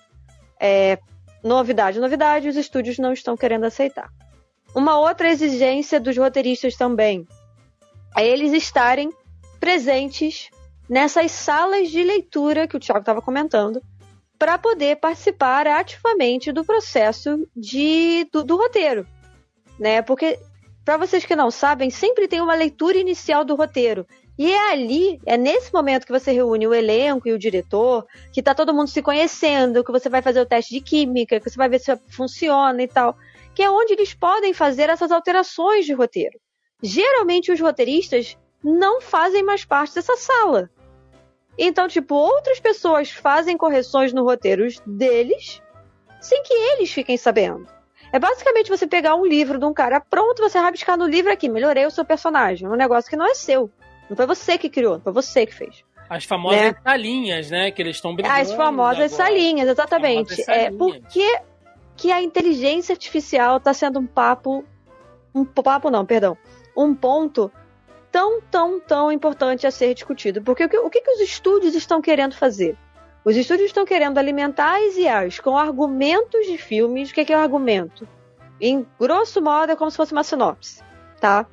É, novidade, novidade, os estúdios não estão querendo aceitar. Uma outra exigência dos roteiristas também é eles estarem presentes nessas salas de leitura que o Thiago estava comentando, para poder participar ativamente do processo de, do, do roteiro. Né? Porque, para vocês que não sabem, sempre tem uma leitura inicial do roteiro. E é ali, é nesse momento que você reúne o elenco e o diretor, que tá todo mundo se conhecendo, que você vai fazer o teste de química, que você vai ver se funciona e tal, que é onde eles podem fazer essas alterações de roteiro. Geralmente os roteiristas não fazem mais parte dessa sala. Então, tipo, outras pessoas fazem correções no roteiro deles sem que eles fiquem sabendo. É basicamente você pegar um livro de um cara pronto, você rabiscar no livro aqui, melhorei o seu personagem. Um negócio que não é seu. Não foi você que criou, foi você que fez. As famosas né? salinhas, né? Que eles estão brincando. As famosas agora. salinhas, exatamente. Famosas é porque que a inteligência artificial está sendo um papo. Um papo não, perdão. Um ponto tão, tão, tão importante a ser discutido. Porque o que, o que, que os estúdios estão querendo fazer? Os estúdios estão querendo alimentar as IAs com argumentos de filmes. O que, que é o argumento? Em grosso modo, é como se fosse uma sinopse, tá?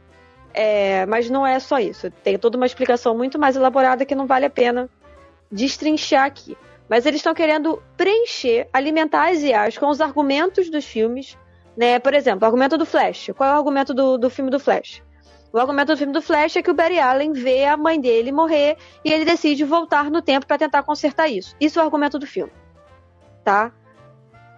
É, mas não é só isso. Tem toda uma explicação muito mais elaborada que não vale a pena destrinchar aqui. Mas eles estão querendo preencher, alimentar as IAs com os argumentos dos filmes. Né? Por exemplo, o argumento do Flash. Qual é o argumento do, do filme do Flash? O argumento do filme do Flash é que o Barry Allen vê a mãe dele morrer e ele decide voltar no tempo para tentar consertar isso. Isso é o argumento do filme. Tá?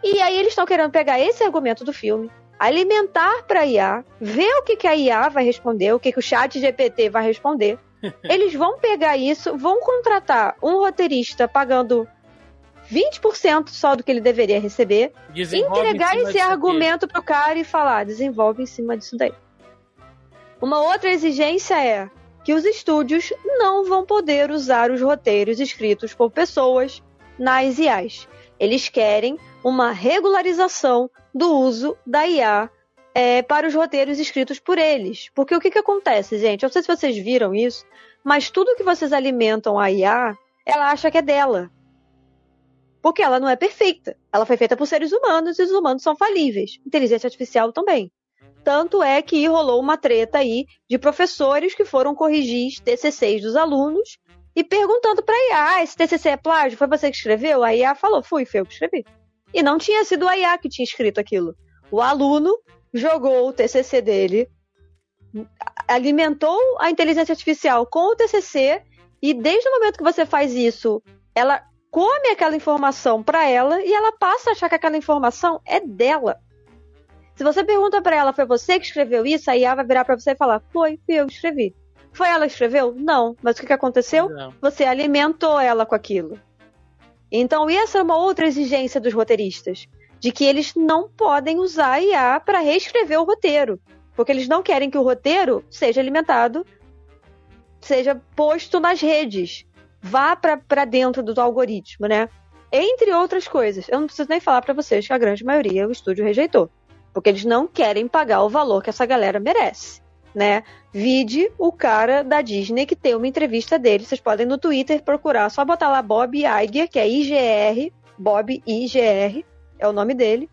E aí eles estão querendo pegar esse argumento do filme, alimentar para IA, ver o que, que a IA vai responder, o que, que o chat GPT vai responder. Eles vão pegar isso, vão contratar um roteirista pagando 20% só do que ele deveria receber, desenvolve entregar esse argumento pro cara e falar, desenvolve em cima disso daí. Uma outra exigência é que os estúdios não vão poder usar os roteiros escritos por pessoas nas IAs. Eles querem uma regularização do uso da IA é, para os roteiros escritos por eles. Porque o que, que acontece, gente? Eu não sei se vocês viram isso, mas tudo que vocês alimentam a IA, ela acha que é dela. Porque ela não é perfeita. Ela foi feita por seres humanos e os humanos são falíveis. Inteligência artificial também. Tanto é que rolou uma treta aí de professores que foram corrigir TCCs dos alunos e perguntando para a IA: ah, esse TCC é plágio? Foi você que escreveu? A IA falou: fui, foi eu que escrevi. E não tinha sido a IA que tinha escrito aquilo. O aluno jogou o TCC dele, alimentou a inteligência artificial com o TCC e desde o momento que você faz isso, ela come aquela informação para ela e ela passa a achar que aquela informação é dela. Se você pergunta para ela, foi você que escreveu isso? A IA vai virar para você e falar, foi, fui eu que escrevi. Foi ela que escreveu? Não. Mas o que, que aconteceu? Não. Você alimentou ela com aquilo. Então, essa é uma outra exigência dos roteiristas. De que eles não podem usar a IA para reescrever o roteiro. Porque eles não querem que o roteiro seja alimentado, seja posto nas redes. Vá para dentro do algoritmo, né? Entre outras coisas. Eu não preciso nem falar para vocês que a grande maioria o estúdio rejeitou porque eles não querem pagar o valor que essa galera merece, né? Vide o cara da Disney que tem uma entrevista dele, vocês podem no Twitter procurar, só botar lá Bob Iger, que é IGR, Bob IGR, é o nome dele,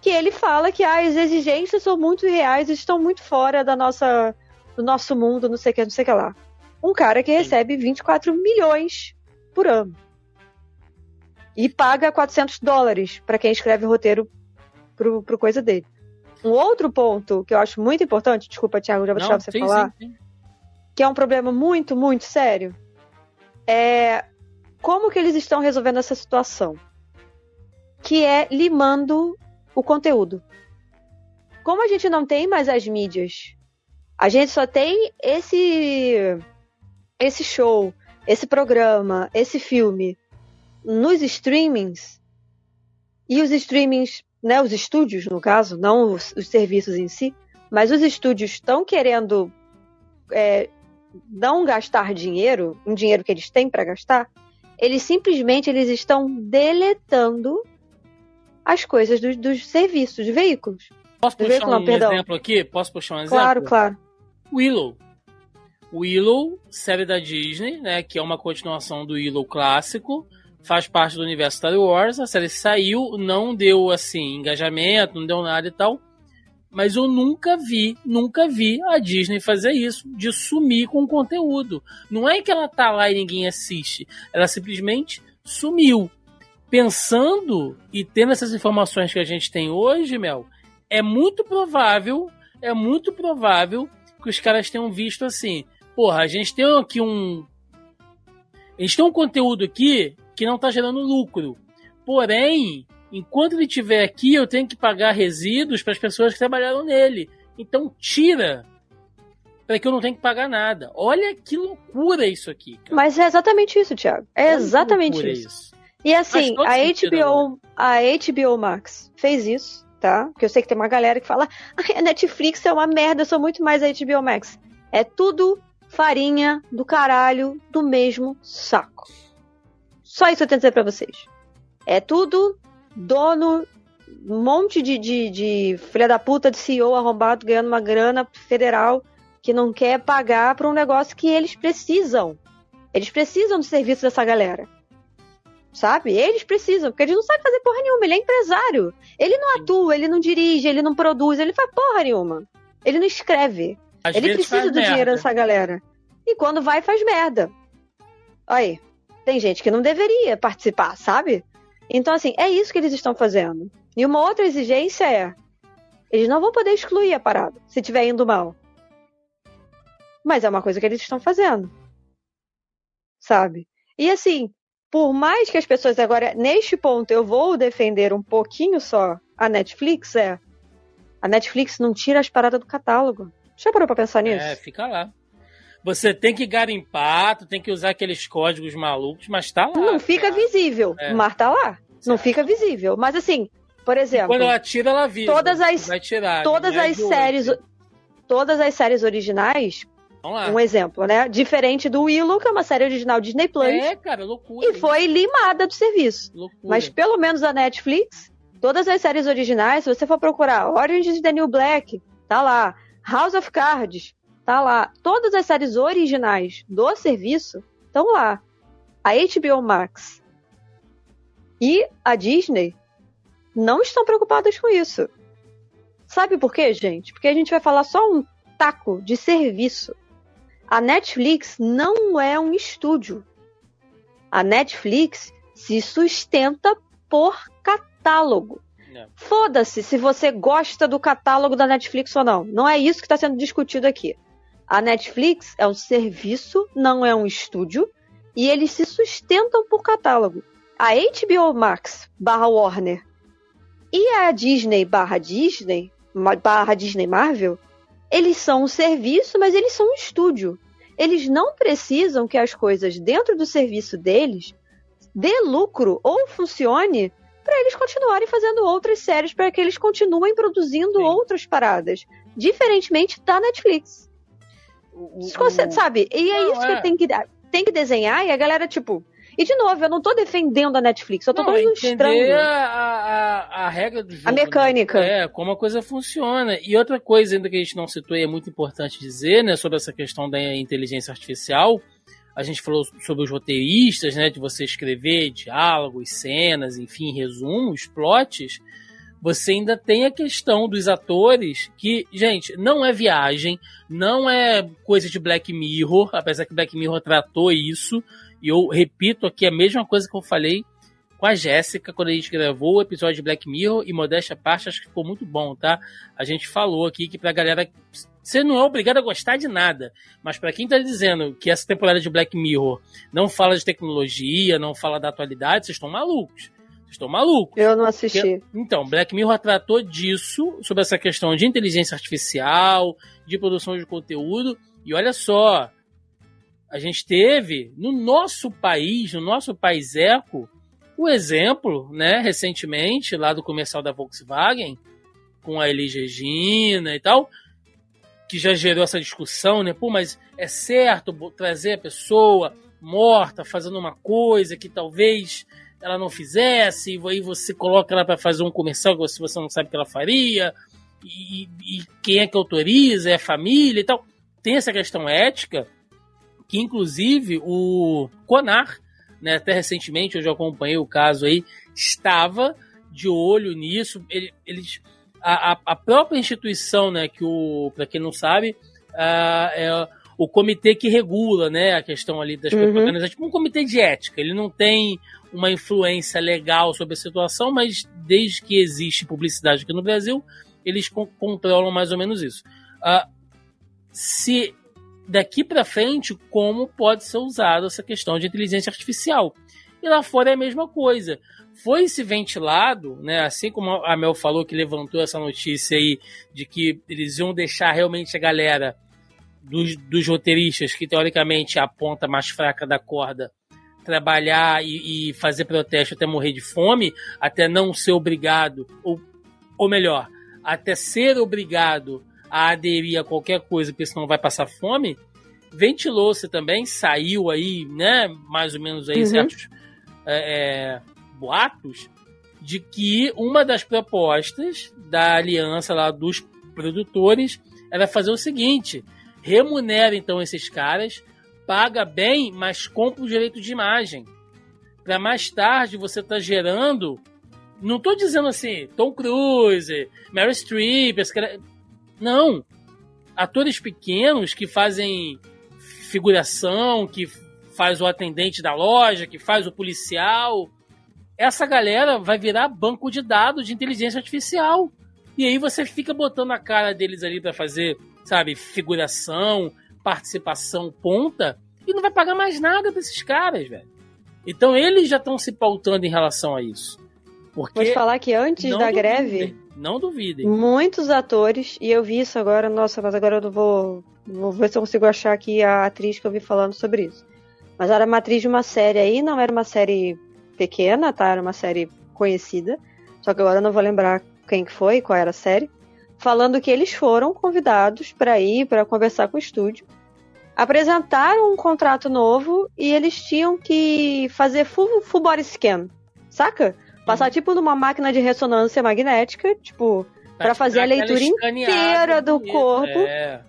que ele fala que ah, as exigências são muito reais, estão muito fora da nossa, do nosso mundo, não sei o que, não sei o que lá. Um cara que recebe 24 milhões por ano. E paga 400 dólares para quem escreve o roteiro pro, pro coisa dele. Um outro ponto que eu acho muito importante, desculpa, Thiago, já vou deixar você sim, falar, sim, sim. que é um problema muito, muito sério, é como que eles estão resolvendo essa situação. Que é limando o conteúdo. Como a gente não tem mais as mídias, a gente só tem esse esse show, esse programa, esse filme nos streamings e os streamings, né, os estúdios no caso, não os, os serviços em si, mas os estúdios estão querendo é, não gastar dinheiro, um dinheiro que eles têm para gastar, eles simplesmente eles estão deletando as coisas dos, dos serviços, dos veículos. Posso Do puxar veículo, não, um perdão. exemplo aqui? Posso puxar um exemplo? Claro, claro. Willow. Willow, série da Disney, né, que é uma continuação do Willow clássico, faz parte do universo Star Wars. A série saiu, não deu assim engajamento, não deu nada e tal. Mas eu nunca vi, nunca vi a Disney fazer isso, de sumir com o conteúdo. Não é que ela tá lá e ninguém assiste, ela simplesmente sumiu. Pensando e tendo essas informações que a gente tem hoje, Mel, é muito provável, é muito provável que os caras tenham visto assim. Porra, a gente tem aqui um. A gente tem um conteúdo aqui que não tá gerando lucro. Porém, enquanto ele estiver aqui, eu tenho que pagar resíduos para as pessoas que trabalharam nele. Então tira para que eu não tenha que pagar nada. Olha que loucura isso aqui. Cara. Mas é exatamente isso, Thiago. É Olha exatamente loucura isso. E assim, a HBO, a HBO Max fez isso, tá? Porque eu sei que tem uma galera que fala, "Ai, a Netflix é uma merda, eu sou muito mais a HBO Max. É tudo farinha do caralho do mesmo saco. Só isso eu tenho a dizer pra vocês. É tudo dono, um monte de, de, de filha da puta de CEO arrombado ganhando uma grana federal que não quer pagar pra um negócio que eles precisam. Eles precisam do serviço dessa galera. Sabe? Eles precisam, porque eles não sabem fazer porra nenhuma. Ele é empresário. Ele não atua, ele não dirige, ele não produz, ele faz porra nenhuma. Ele não escreve. Às ele precisa do dinheiro merda. dessa galera. E quando vai, faz merda. Aí, tem gente que não deveria participar, sabe? Então, assim, é isso que eles estão fazendo. E uma outra exigência é: eles não vão poder excluir a parada se estiver indo mal. Mas é uma coisa que eles estão fazendo. Sabe? E assim, por mais que as pessoas agora, neste ponto, eu vou defender um pouquinho só a Netflix, é. A Netflix não tira as paradas do catálogo. Já parou pra pensar nisso? É, fica lá. Você tem que garimpar, tu tem que usar aqueles códigos malucos, mas tá lá. não fica cara. visível, É. mas tá lá. Não Certo. fica visível. Mas assim, por exemplo, Quando ela tira, ela avisa. Todas as- Vai tirar. todas não é as de hoje. séries, todas as séries originais, um exemplo, né? Diferente do Willow, que é uma série original Disney Plus, É, cara, loucura. e foi limada do serviço. Loucura. Mas pelo menos a Netflix, todas as séries originais, se você for procurar Orange is the New Black, tá lá. House of Cards, tá lá. Todas as séries originais do serviço estão lá. A HBO Max e a Disney não estão preocupadas com isso. Sabe por quê, gente? Porque a gente vai falar só um taco de serviço. A Netflix não é um estúdio. A Netflix se sustenta por catálogo. É. Foda-se se você gosta do catálogo da Netflix ou não. Não é isso que está sendo discutido aqui. A Netflix é um serviço, não é um estúdio, e eles se sustentam por catálogo. A HBO Max barra Warner e a Disney barra Disney, barra Disney Marvel, eles são um serviço, mas eles são um estúdio. Eles não precisam que as coisas dentro do serviço deles dê lucro ou funcione para eles continuarem fazendo outras séries, para que eles continuem produzindo Sim. outras paradas. Diferentemente da Netflix. O- o- sabe? E é Não, isso é. que tem que, tem que desenhar e a galera, tipo. E de novo, eu não tô defendendo a Netflix, eu tô Não, ilustrando. a, a, a regra do jogo. A mecânica. né? É, como a coisa funciona. E outra coisa ainda que a gente não citou e é muito importante dizer, né, sobre essa questão da inteligência artificial. A gente falou sobre os roteiristas, né, de você escrever diálogos, cenas, enfim, resumos, plots. Você ainda tem a questão dos atores, que, gente, não é viagem, não é coisa de Black Mirror, apesar que Black Mirror tratou isso. E eu repito aqui a mesma coisa que eu falei com a Jéssica quando a gente gravou o episódio de Black Mirror e modéstia parte, acho que ficou muito bom, tá? A gente falou aqui que pra galera. Você não é obrigado a gostar de nada, mas pra quem tá dizendo que essa temporada de Black Mirror não fala de tecnologia, não fala da atualidade, vocês estão malucos. Vocês estão malucos. Eu não assisti. Então, Black Mirror tratou disso, sobre essa questão de inteligência artificial, de produção de conteúdo. E olha só, a gente teve no nosso país, no nosso país eco, o exemplo, né, recentemente, lá do comercial da Volkswagen, com a Elis Regina e tal, que já gerou essa discussão, né? Pô, mas é certo trazer a pessoa morta fazendo uma coisa que talvez ela não fizesse, e aí você coloca ela para fazer um comercial que você, você não sabe que ela faria, e, e, quem é que autoriza, é a família e tal. Tem essa questão ética, que inclusive o Conar, né, até recentemente, eu já acompanhei o caso aí, estava de olho nisso. Ele, eles, a, a própria instituição, né, que o, para quem não sabe, é o comitê que regula, né, a questão ali das uhum. propagandas, é tipo um comitê de ética. Ele não tem uma influência legal sobre a situação, mas desde que existe publicidade aqui no Brasil, eles controlam mais ou menos isso. Uh, se daqui para frente, como pode ser usada essa questão de inteligência artificial? E lá fora é a mesma coisa. Foi se ventilado, né, assim como a Mel falou que levantou essa notícia aí de que eles iam deixar realmente a galera dos, dos roteiristas, que teoricamente é a ponta mais fraca da corda, trabalhar e, e, fazer protesto até morrer de fome, até não ser obrigado, ou, ou melhor, até ser obrigado a aderir a qualquer coisa, porque senão vai passar fome, ventilou-se também, saiu aí, né, mais ou menos aí uhum. certos é, é, boatos, de que uma das propostas da aliança lá dos produtores era fazer o seguinte, remunera então esses caras, paga bem, mas compra o direito de imagem. Para mais tarde você tá gerando. Não tô dizendo assim, Tom Cruise, Mary Streep, cara... não. Atores pequenos que fazem figuração, que faz o atendente da loja, que faz o policial. Essa galera vai virar banco de dados de inteligência artificial. E aí você fica botando a cara deles ali para fazer sabe, figuração, participação ponta, e não vai pagar mais nada pra esses caras, velho. Então eles já estão se pautando em relação a isso. Porque Vou te falar que antes da duvidem, greve. Não duvidem. Muitos atores, e eu vi isso agora, nossa, mas agora eu não vou. Vou ver se eu consigo achar aqui a atriz que eu vi falando sobre isso. Mas era uma atriz de uma série aí, não era uma série pequena, tá? Era uma série conhecida. Só que agora eu não vou lembrar quem que foi, qual era a série falando que eles foram convidados para ir para conversar com o estúdio, apresentaram um contrato novo e eles tinham que fazer full, full body scan, saca? Passar tipo numa máquina de ressonância magnética, tipo, para fazer a leitura inteira do corpo. É.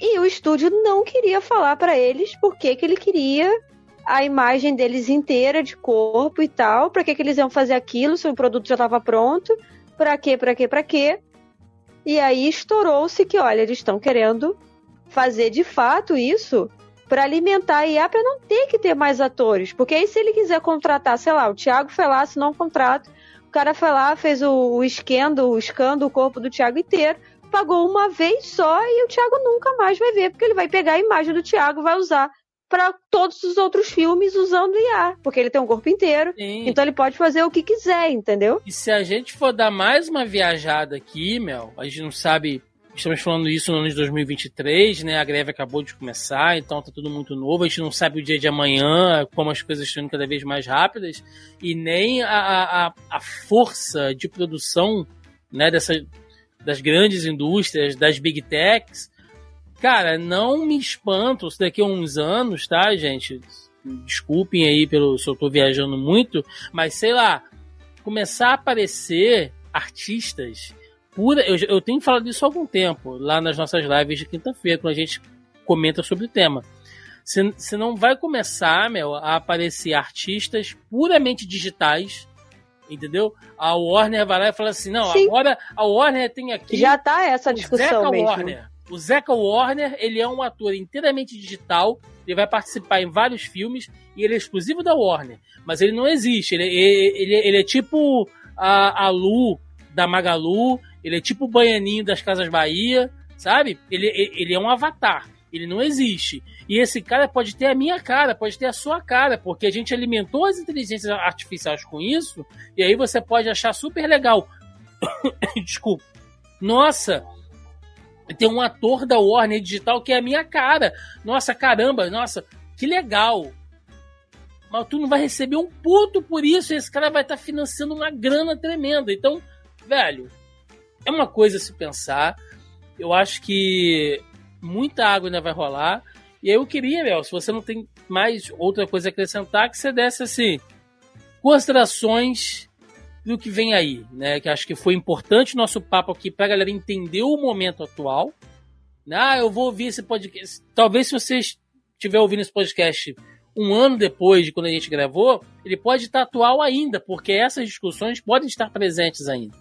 E o estúdio não queria falar para eles por que ele queria a imagem deles inteira de corpo e tal, para que, que eles iam fazer aquilo se o produto já estava pronto, para quê, para quê, para quê. E aí estourou-se que, olha, eles estão querendo fazer de fato isso para alimentar a IA para não ter que ter mais atores. Porque aí se ele quiser contratar, sei lá, o Thiago foi lá, assinou um contrato, o cara foi lá, fez o, o esquendo, o escando o corpo do Thiago inteiro, pagou uma vez só e o Thiago nunca mais vai ver, porque ele vai pegar a imagem do Thiago e vai usar para todos os outros filmes usando IA, porque ele tem um corpo inteiro, Sim. então ele pode fazer o que quiser, entendeu? E se a gente for dar mais uma viajada aqui, Mel, a gente não sabe Estamos falando isso no ano de 2023, né? A greve acabou de começar, então tá tudo muito novo. A gente não sabe o dia de amanhã, como as coisas estão cada vez mais rápidas, e nem a, a, a força de produção né, dessa, das grandes indústrias, das big techs, Cara, não me espanto se daqui a uns anos, tá, gente? Desculpem aí pelo se eu tô viajando muito, mas sei lá, começar a aparecer artistas pura. Eu, eu tenho falado isso há algum tempo, lá nas nossas lives de quinta-feira, quando a gente comenta sobre o tema. Você não vai começar, meu, a aparecer artistas puramente digitais, entendeu? A Warner vai lá e fala assim: não, Sim. agora a Warner tem aqui. Já tá essa discussão Zeca mesmo. Warner. O Zeca Warner, ele é um ator inteiramente digital, ele vai participar em vários filmes e ele é exclusivo da Warner. Mas ele não existe, ele, ele, ele, ele é tipo a, a Lu da Magalu, ele é tipo o Baianinho das Casas Bahia, sabe? Ele, ele é um avatar. Ele não existe. E esse cara pode ter a minha cara, pode ter a sua cara, porque a gente alimentou as inteligências artificiais com isso, e aí você pode achar super legal. Desculpa. Nossa, tem um ator da Warner Digital que é a minha cara. Nossa, caramba, nossa, que legal. Mas tu não vai receber um puto por isso, esse cara vai estar tá financiando uma grana tremenda. Então, velho, é uma coisa a se pensar. Eu acho que muita água ainda vai rolar. E eu queria, Mel, se você não tem mais outra coisa a acrescentar, que você desse assim considerações do que vem aí, né? Que acho que foi importante o nosso papo aqui para a galera entender o momento atual. Ah, eu vou ouvir esse podcast. Talvez se você estiver ouvindo esse podcast um ano depois de quando a gente gravou, ele pode estar atual ainda, porque essas discussões podem estar presentes ainda.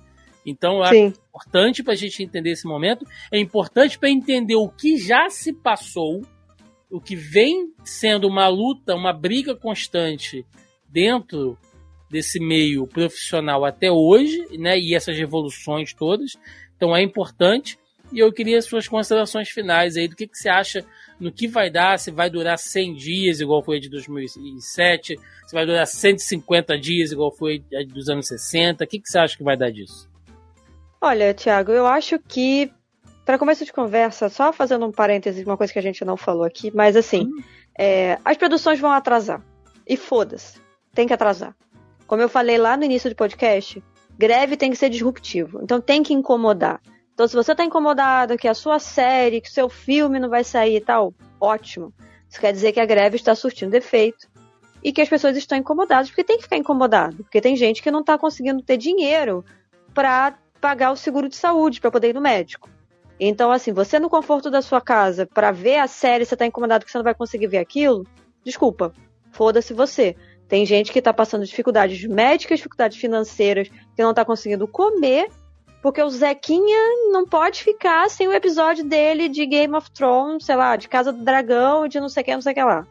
Então, eu acho importante para a gente entender esse momento. É importante para entender o que já se passou, o que vem sendo uma luta, uma briga constante dentro desse meio profissional até hoje, né? E essas revoluções todas. Então, é importante. E eu queria suas considerações finais aí do que, que você acha no que vai dar, se vai durar 100 dias, igual foi a de 2007, se vai durar 150 dias, igual foi a dos anos 60. O que, que você acha que vai dar disso? Olha, Tiago, eu acho que, para começo de conversa, só fazendo um parêntese, uma coisa que a gente não falou aqui, mas assim, hum. é, as produções vão atrasar. E foda-se, tem que atrasar. Como eu falei lá no início do podcast, greve tem que ser disruptivo. Então tem que incomodar. Então, se você tá incomodado que a sua série, que o seu filme não vai sair e tal, ótimo. Isso quer dizer que a greve está surtindo efeito e que as pessoas estão incomodadas, porque tem que ficar incomodado. Porque tem gente que não está conseguindo ter dinheiro para pagar o seguro de saúde para poder ir no médico. Então, assim, você no conforto da sua casa, para ver a série, você tá incomodado que você não vai conseguir ver aquilo, desculpa, foda-se você. Tem gente que tá passando dificuldades médicas, dificuldades financeiras, que não tá conseguindo comer, porque o Zequinha não pode ficar sem o episódio dele de Game of Thrones, sei lá, de Casa do Dragão, de não sei o que, não sei o que lá.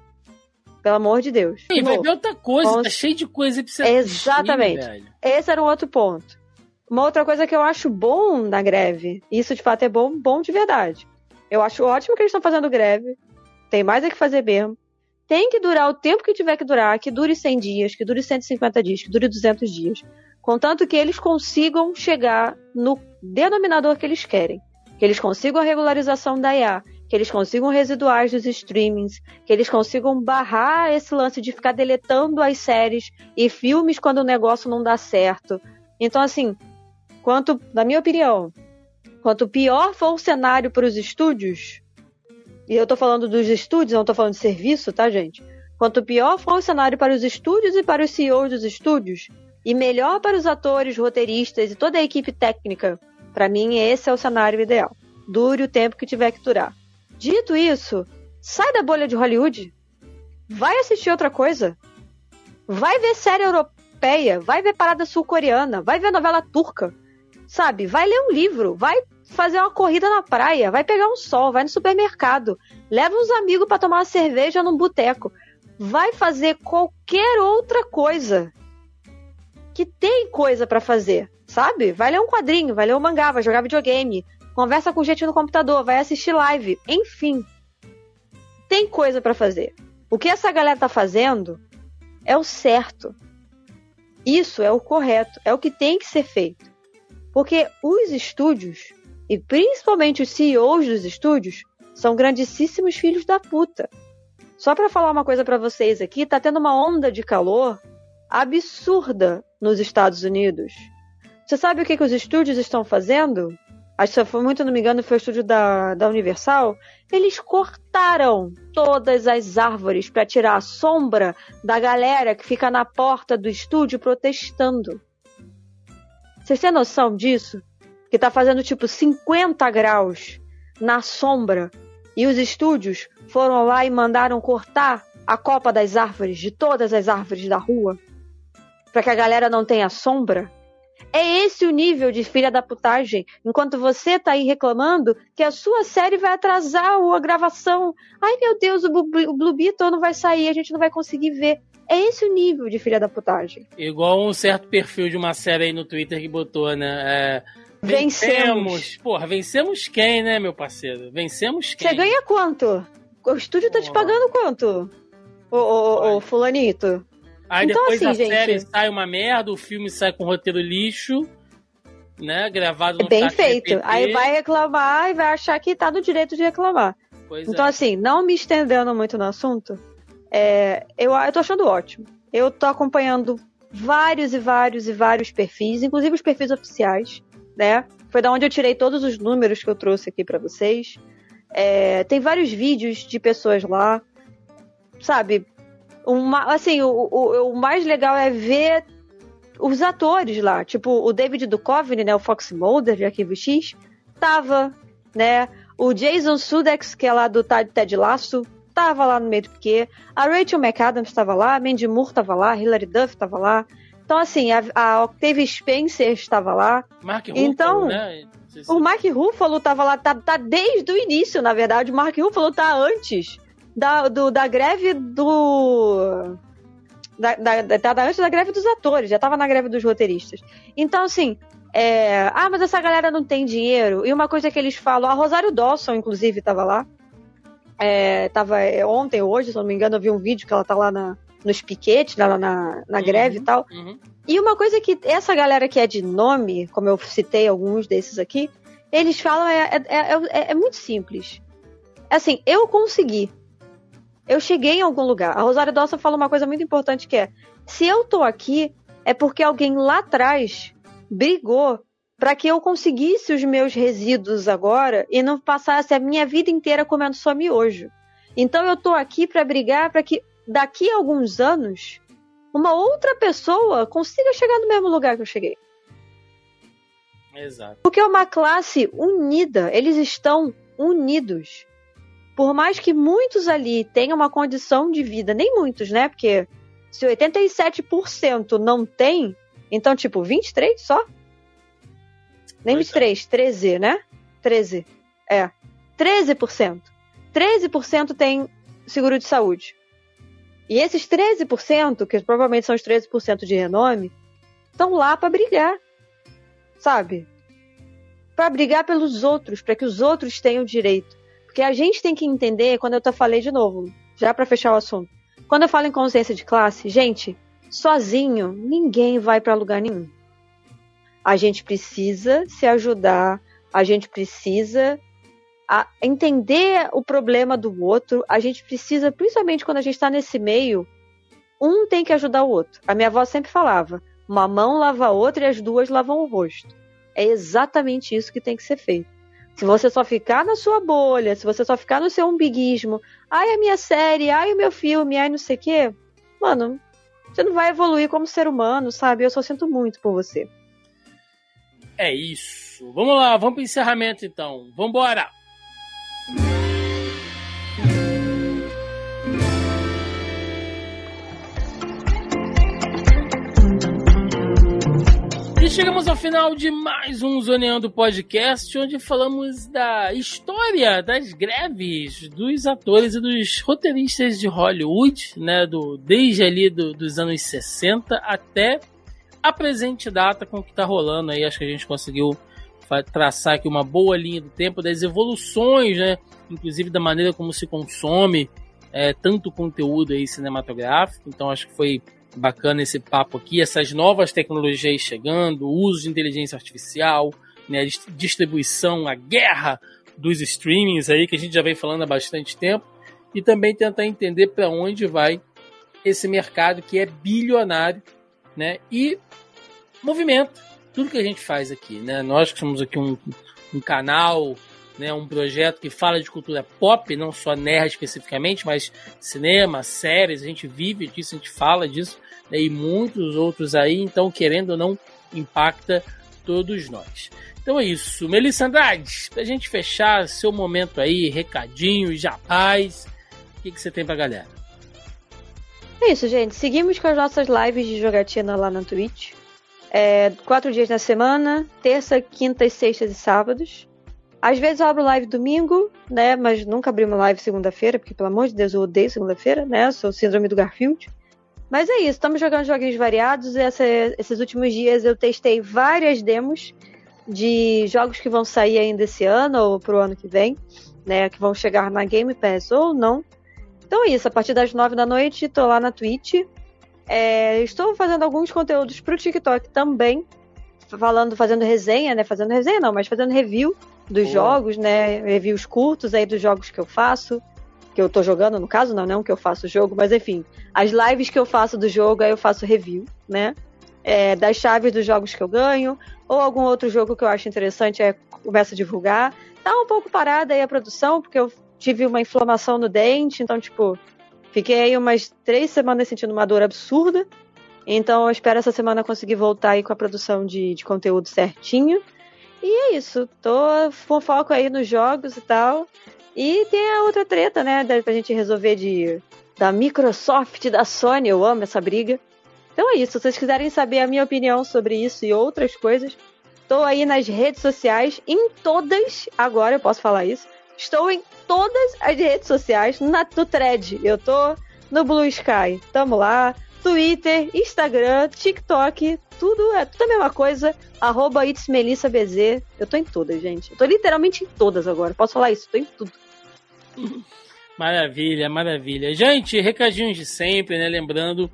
Pelo amor de Deus. E vai ver outra coisa, tá cheio de coisa pra você Exatamente. Assistir, Esse era um outro ponto. Uma outra coisa que eu acho bom na greve, isso de fato é bom, bom de verdade. Eu acho ótimo que eles estão fazendo greve. Tem mais é que fazer mesmo. Tem que durar o tempo que tiver que durar, que dure 100 dias, que dure 150 dias, que dure 200 dias. Contanto que eles consigam chegar no denominador que eles querem. Que eles consigam a regularização da IA, que eles consigam residuais dos streamings, que eles consigam barrar esse lance de ficar deletando as séries e filmes quando o negócio não dá certo. Então, assim, Quanto, na minha opinião, quanto pior for o cenário para os estúdios, e eu estou falando dos estúdios, não estou falando de serviço, tá, gente? Quanto pior for o cenário para os estúdios e para os CEOs dos estúdios, e melhor para os atores, roteiristas e toda a equipe técnica, para mim esse é o cenário ideal. Dure o tempo que tiver que durar. Dito isso, sai da bolha de Hollywood. Vai assistir outra coisa. Vai ver série europeia, vai ver parada sul-coreana, vai ver novela turca. Sabe? Vai ler um livro, vai fazer uma corrida na praia, vai pegar um sol, vai no supermercado, leva uns amigos para tomar uma cerveja num boteco, vai fazer qualquer outra coisa que tem coisa para fazer, sabe? Vai ler um quadrinho, vai ler um mangá, vai jogar videogame, conversa com gente no computador, vai assistir live, enfim. Tem coisa para fazer. O que essa galera tá fazendo é o certo. Isso é o correto, é o que tem que ser feito. Porque os estúdios, e principalmente os CEOs dos estúdios, são grandíssimos filhos da puta. Só para falar uma coisa para vocês aqui, tá tendo uma onda de calor absurda nos Estados Unidos. Você sabe o que, que os estúdios estão fazendo? Acho que, foi muito não me engano, foi o estúdio da, da Universal. Eles cortaram todas as árvores para tirar a sombra da galera que fica na porta do estúdio protestando. Vocês têm noção disso? Que tá fazendo tipo 50 graus na sombra e os estúdios foram lá e mandaram cortar a copa das árvores, de todas as árvores da rua, para que a galera não tenha sombra. É esse o nível de filha da putagem. Enquanto você tá aí reclamando que a sua série vai atrasar a gravação. Ai meu Deus, o Blue Beetle não vai sair, a gente não vai conseguir ver. É esse o nível de filha da putagem. Igual um certo perfil de uma série aí no Twitter que botou, né? É, Vencemos. Porra, vencemos quem, né, meu parceiro? Vencemos quem? Você ganha quanto? O estúdio tá te pagando quanto? Ô, ô, ô, fulanito. Aí Então, depois assim, a gente- série sai uma merda, o filme sai com roteiro lixo, né? Gravado no É bem chat feito. GPT. Aí vai reclamar e vai achar que tá no direito de reclamar. Pois Então, é. assim, não me estendendo muito no assunto, é, eu, eu tô achando ótimo. Eu tô acompanhando vários e vários e vários perfis, inclusive os perfis oficiais, né? Foi da onde eu tirei todos os números que eu trouxe aqui pra vocês. É, tem vários vídeos de pessoas lá, sabe? Uma, assim, o, o, o mais legal é ver os atores lá. Tipo, o David Duchovny, né? O Fox Mulder de Arquivo X, tava, né? O Jason Sudeikis, que é lá do Ted Lasso, tava lá no meio do piquê. A Rachel McAdams estava lá, a Mandy Moore tava lá, a Hilary Duff tava lá. Então, assim, a, a Octavia Spencer estava lá. Mark Ruffalo, Então, né? Se- O Mark Ruffalo tava lá, tá, tá desde o início, na verdade. O Mark Ruffalo tá antes da, do, da greve do. Da, da, da- da- antes da greve dos atores, já tava na greve dos roteiristas. Então, assim. é, ah, mas essa galera não tem dinheiro. E uma coisa que eles falam, a Rosário Dawson, inclusive, tava lá. É, tava é, ontem, hoje, se não me engano, eu vi um vídeo que ela tá lá na, nos piquetes, lá na, na greve e tal. Uhum. E uma coisa que essa galera que é de nome, como eu citei alguns desses aqui, eles falam é, é, é, é- é muito simples. Assim, eu consegui. Eu cheguei em algum lugar. A Rosário Dawson fala uma coisa muito importante que é: se eu tô aqui, é porque alguém lá atrás brigou para que eu conseguisse os meus resíduos agora e não passasse a minha vida inteira comendo só miojo. Então eu tô aqui para brigar para que daqui a alguns anos uma outra pessoa consiga chegar no mesmo lugar que eu cheguei. Exato. Porque é uma classe unida, eles estão unidos. Por mais que muitos ali tenham uma condição de vida, nem muitos, né? Porque se 87% não tem, então tipo 23 só? Nem Pois é. 23, 13, né? 13. É. 13%. 13% tem seguro de saúde. E esses 13%, que provavelmente são os 13% de renome, estão lá para brigar. Sabe? Para brigar pelos outros, para que os outros tenham direito. Porque a gente tem que entender, quando eu te falei de novo, já para fechar o assunto. Quando eu falo em consciência de classe, gente, sozinho ninguém vai para lugar nenhum. A gente precisa se ajudar, a gente precisa entender o problema do outro, a gente precisa, principalmente quando a gente está nesse meio, um tem que ajudar o outro. A minha avó sempre falava: uma mão lava a outra e as duas lavam o rosto. É exatamente isso que tem que ser feito. Se você só ficar na sua bolha, se você só ficar no seu umbiguismo, ai a minha série, ai o meu filme, ai não sei o quê, mano, você não vai evoluir como ser humano, sabe? Eu só sinto muito por você. É isso. Vamos lá, vamos pro encerramento então. Vambora! E chegamos ao final de mais um Zoneando Podcast, onde falamos da história das greves dos atores e dos roteiristas de Hollywood, né, do, desde ali do- dos anos 60 até a presente data com o que está rolando aí. Acho que a gente conseguiu traçar aqui uma boa linha do tempo das evoluções, né, inclusive da maneira como se consome é, tanto conteúdo aí cinematográfico. Então acho que foi bacana esse papo aqui, essas novas tecnologias chegando, o uso de inteligência artificial, né, distribuição, a guerra dos streamings aí que a gente já vem falando há bastante tempo e também tentar entender para onde vai esse mercado que é bilionário, né? E movimento tudo que a gente faz aqui, né? Nós que somos aqui um, um canal, né, um projeto que fala de cultura pop, não só nerd especificamente, mas cinema, séries, a gente vive disso, a gente fala disso, né, e muitos outros aí, então, querendo ou não, impacta todos nós. Então é isso. Melissa Andrade, pra gente fechar seu momento aí, recadinhos, japaz, o que, que você tem pra galera? É isso, gente. Seguimos com as nossas lives de jogatina lá na Twitch. É, quatro dias na semana, terça, quintas, sextas e sábados. Às vezes eu abro live domingo, né? Mas nunca abri uma live segunda-feira, porque, pelo amor de Deus, eu odeio segunda-feira, né? Sou síndrome do Garfield. Mas é isso, estamos jogando joguinhos variados. Essa- esses últimos dias eu testei várias demos de jogos que vão sair ainda esse ano ou pro ano que vem, né? Que vão chegar na Game Pass ou não. Então é isso, a partir das nove da noite, tô lá na Twitch. É, estou fazendo alguns conteúdos pro TikTok também, falando, fazendo resenha, né? Fazendo resenha não, mas fazendo review dos Boa. jogos, né? Reviews curtos aí dos jogos que eu faço. Que eu tô jogando, no caso, não, não que eu faço o jogo, mas enfim, as lives que eu faço do jogo, aí eu faço review, né? É, das chaves dos jogos que eu ganho, ou algum outro jogo que eu acho interessante, é, começo a divulgar. Tá um pouco parada aí a produção, porque eu tive uma inflamação no dente, então, tipo, fiquei aí umas três semanas sentindo uma dor absurda. Então eu espero essa semana conseguir voltar aí com a produção de, de conteúdo certinho. E é isso, tô com foco aí nos jogos e tal. E tem a outra treta, né, pra gente resolver de da Microsoft, da Sony, eu amo essa briga. Então é isso, se vocês quiserem saber a minha opinião sobre isso e outras coisas, estou aí nas redes sociais, em todas, agora eu posso falar isso. Estou em todas as redes sociais, na, no thread, eu tô no Blue Sky. Tamo lá, Twitter, Instagram, TikTok, tudo é tudo a mesma coisa. Arroba ItsMelissaBZ. Eu tô em todas, gente. Eu tô literalmente em todas agora. Posso falar isso? Tô em tudo. Maravilha, maravilha. Gente, recadinhos de sempre, né? Lembrando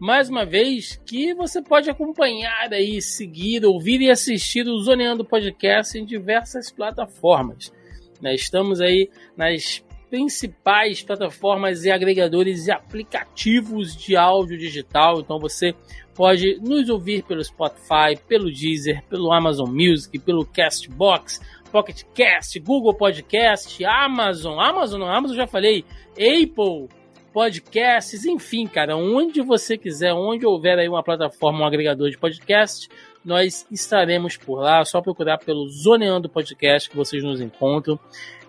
mais uma vez que você pode acompanhar aí, seguir, ouvir e assistir o Zoneando Podcast em diversas plataformas. Né? Estamos aí nas principais plataformas e agregadores e aplicativos de áudio digital. Então você pode nos ouvir pelo Spotify, pelo Deezer, pelo Amazon Music, pelo Castbox, Pocket Cast, Google Podcast, Amazon, Amazon, Amazon já falei, Apple Podcasts, enfim, cara, onde você quiser, onde houver aí uma plataforma, um agregador de podcast, nós estaremos por lá. É só procurar pelo Zoneando Podcast que vocês nos encontram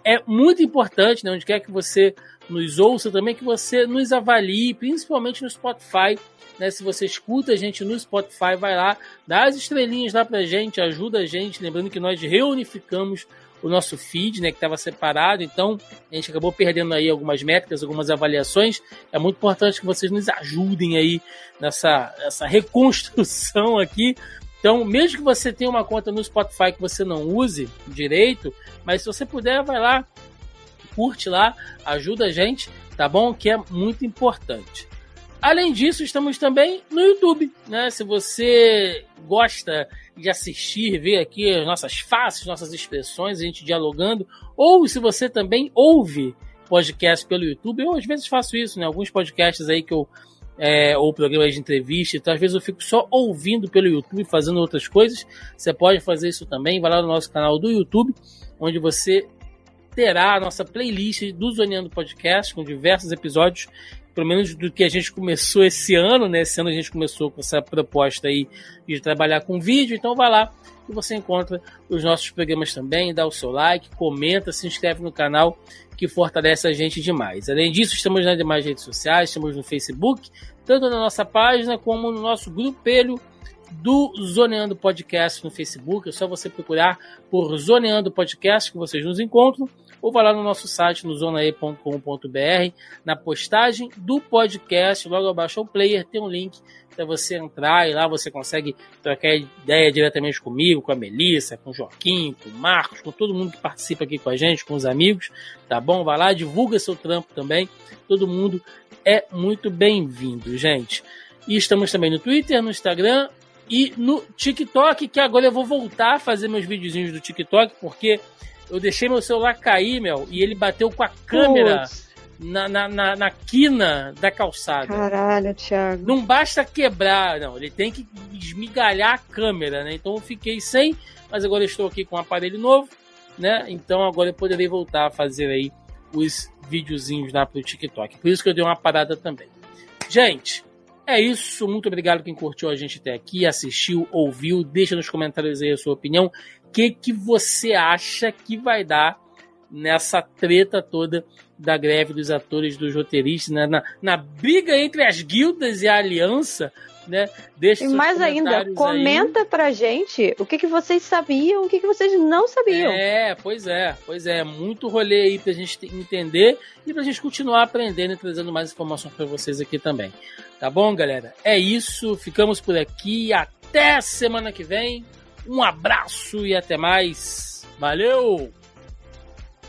é muito importante, né, onde quer que você nos ouça também, que você nos avalie, principalmente no Spotify. Né, se você escuta a gente no Spotify, vai lá, dá as estrelinhas lá pra gente, ajuda a gente. Lembrando que nós reunificamos o nosso feed, né, que estava separado, então a gente acabou perdendo aí algumas métricas, algumas avaliações. É muito importante que vocês nos ajudem aí nessa, nessa reconstrução aqui, então, mesmo que você tenha uma conta no Spotify que você não use direito, mas se você puder, vai lá, curte lá, ajuda a gente, tá bom? Que é muito importante. Além disso, estamos também no YouTube, né? Se você gosta de assistir, ver aqui as nossas faces, nossas expressões, a gente dialogando, ou se você também ouve podcast pelo YouTube, eu às vezes faço isso, né? Alguns podcasts aí que eu é, ou programas de entrevista. Então, às vezes eu fico só ouvindo pelo YouTube, fazendo outras coisas. Você pode fazer isso também. Vai lá no nosso canal do YouTube, onde você terá a nossa playlist do Zoneando Podcast, com diversos episódios, pelo menos do que a gente começou esse ano, né? Esse ano a gente começou com essa proposta aí de trabalhar com vídeo. Então, vai lá e você encontra os nossos programas também, dá o seu like, comenta, se inscreve no canal que fortalece a gente demais. Além disso, estamos nas demais redes sociais, estamos no Facebook, tanto na nossa página como no nosso grupelho do Zoneando Podcast no Facebook. É só você procurar por Zoneando Podcast que vocês nos encontram ou vai lá no nosso site no zonae.com.br, na postagem do podcast, logo abaixo ao player tem um link para você entrar e lá você consegue trocar ideia diretamente comigo, com a Melissa, com o Joaquim, com o Marcos, com todo mundo que participa aqui com a gente, com os amigos, tá bom? Vai lá, divulga seu trampo também. Todo mundo é muito bem-vindo, gente. E estamos também no Twitter, no Instagram e no TikTok, que agora eu vou voltar a fazer meus videozinhos do TikTok, porque eu deixei meu celular cair, meu, e ele bateu com a câmera na, na, na, na, quina da calçada. Caralho, Thiago. Não basta quebrar, não. Ele tem que esmigalhar a câmera, né? Então eu fiquei sem, mas agora estou aqui com um aparelho novo, né? Então agora eu poderei voltar a fazer aí os videozinhos lá pro TikTok. Por isso que eu dei uma parada também. Gente, é isso. Muito obrigado quem curtiu a gente até aqui, assistiu, ouviu. Deixa nos comentários aí a sua opinião. O que, que você acha que vai dar nessa treta toda da greve dos atores, dos roteiristas, né? na, na briga entre as guildas e a aliança né? Deixe e mais ainda, comenta aí. pra gente o que, que vocês sabiam, o que, que vocês não sabiam. É, pois é, pois é. Muito rolê aí pra gente entender e pra gente continuar aprendendo e trazendo mais informações para vocês aqui também. Tá bom, galera? É isso, ficamos por aqui. Até semana que vem. Um abraço e até mais. Valeu!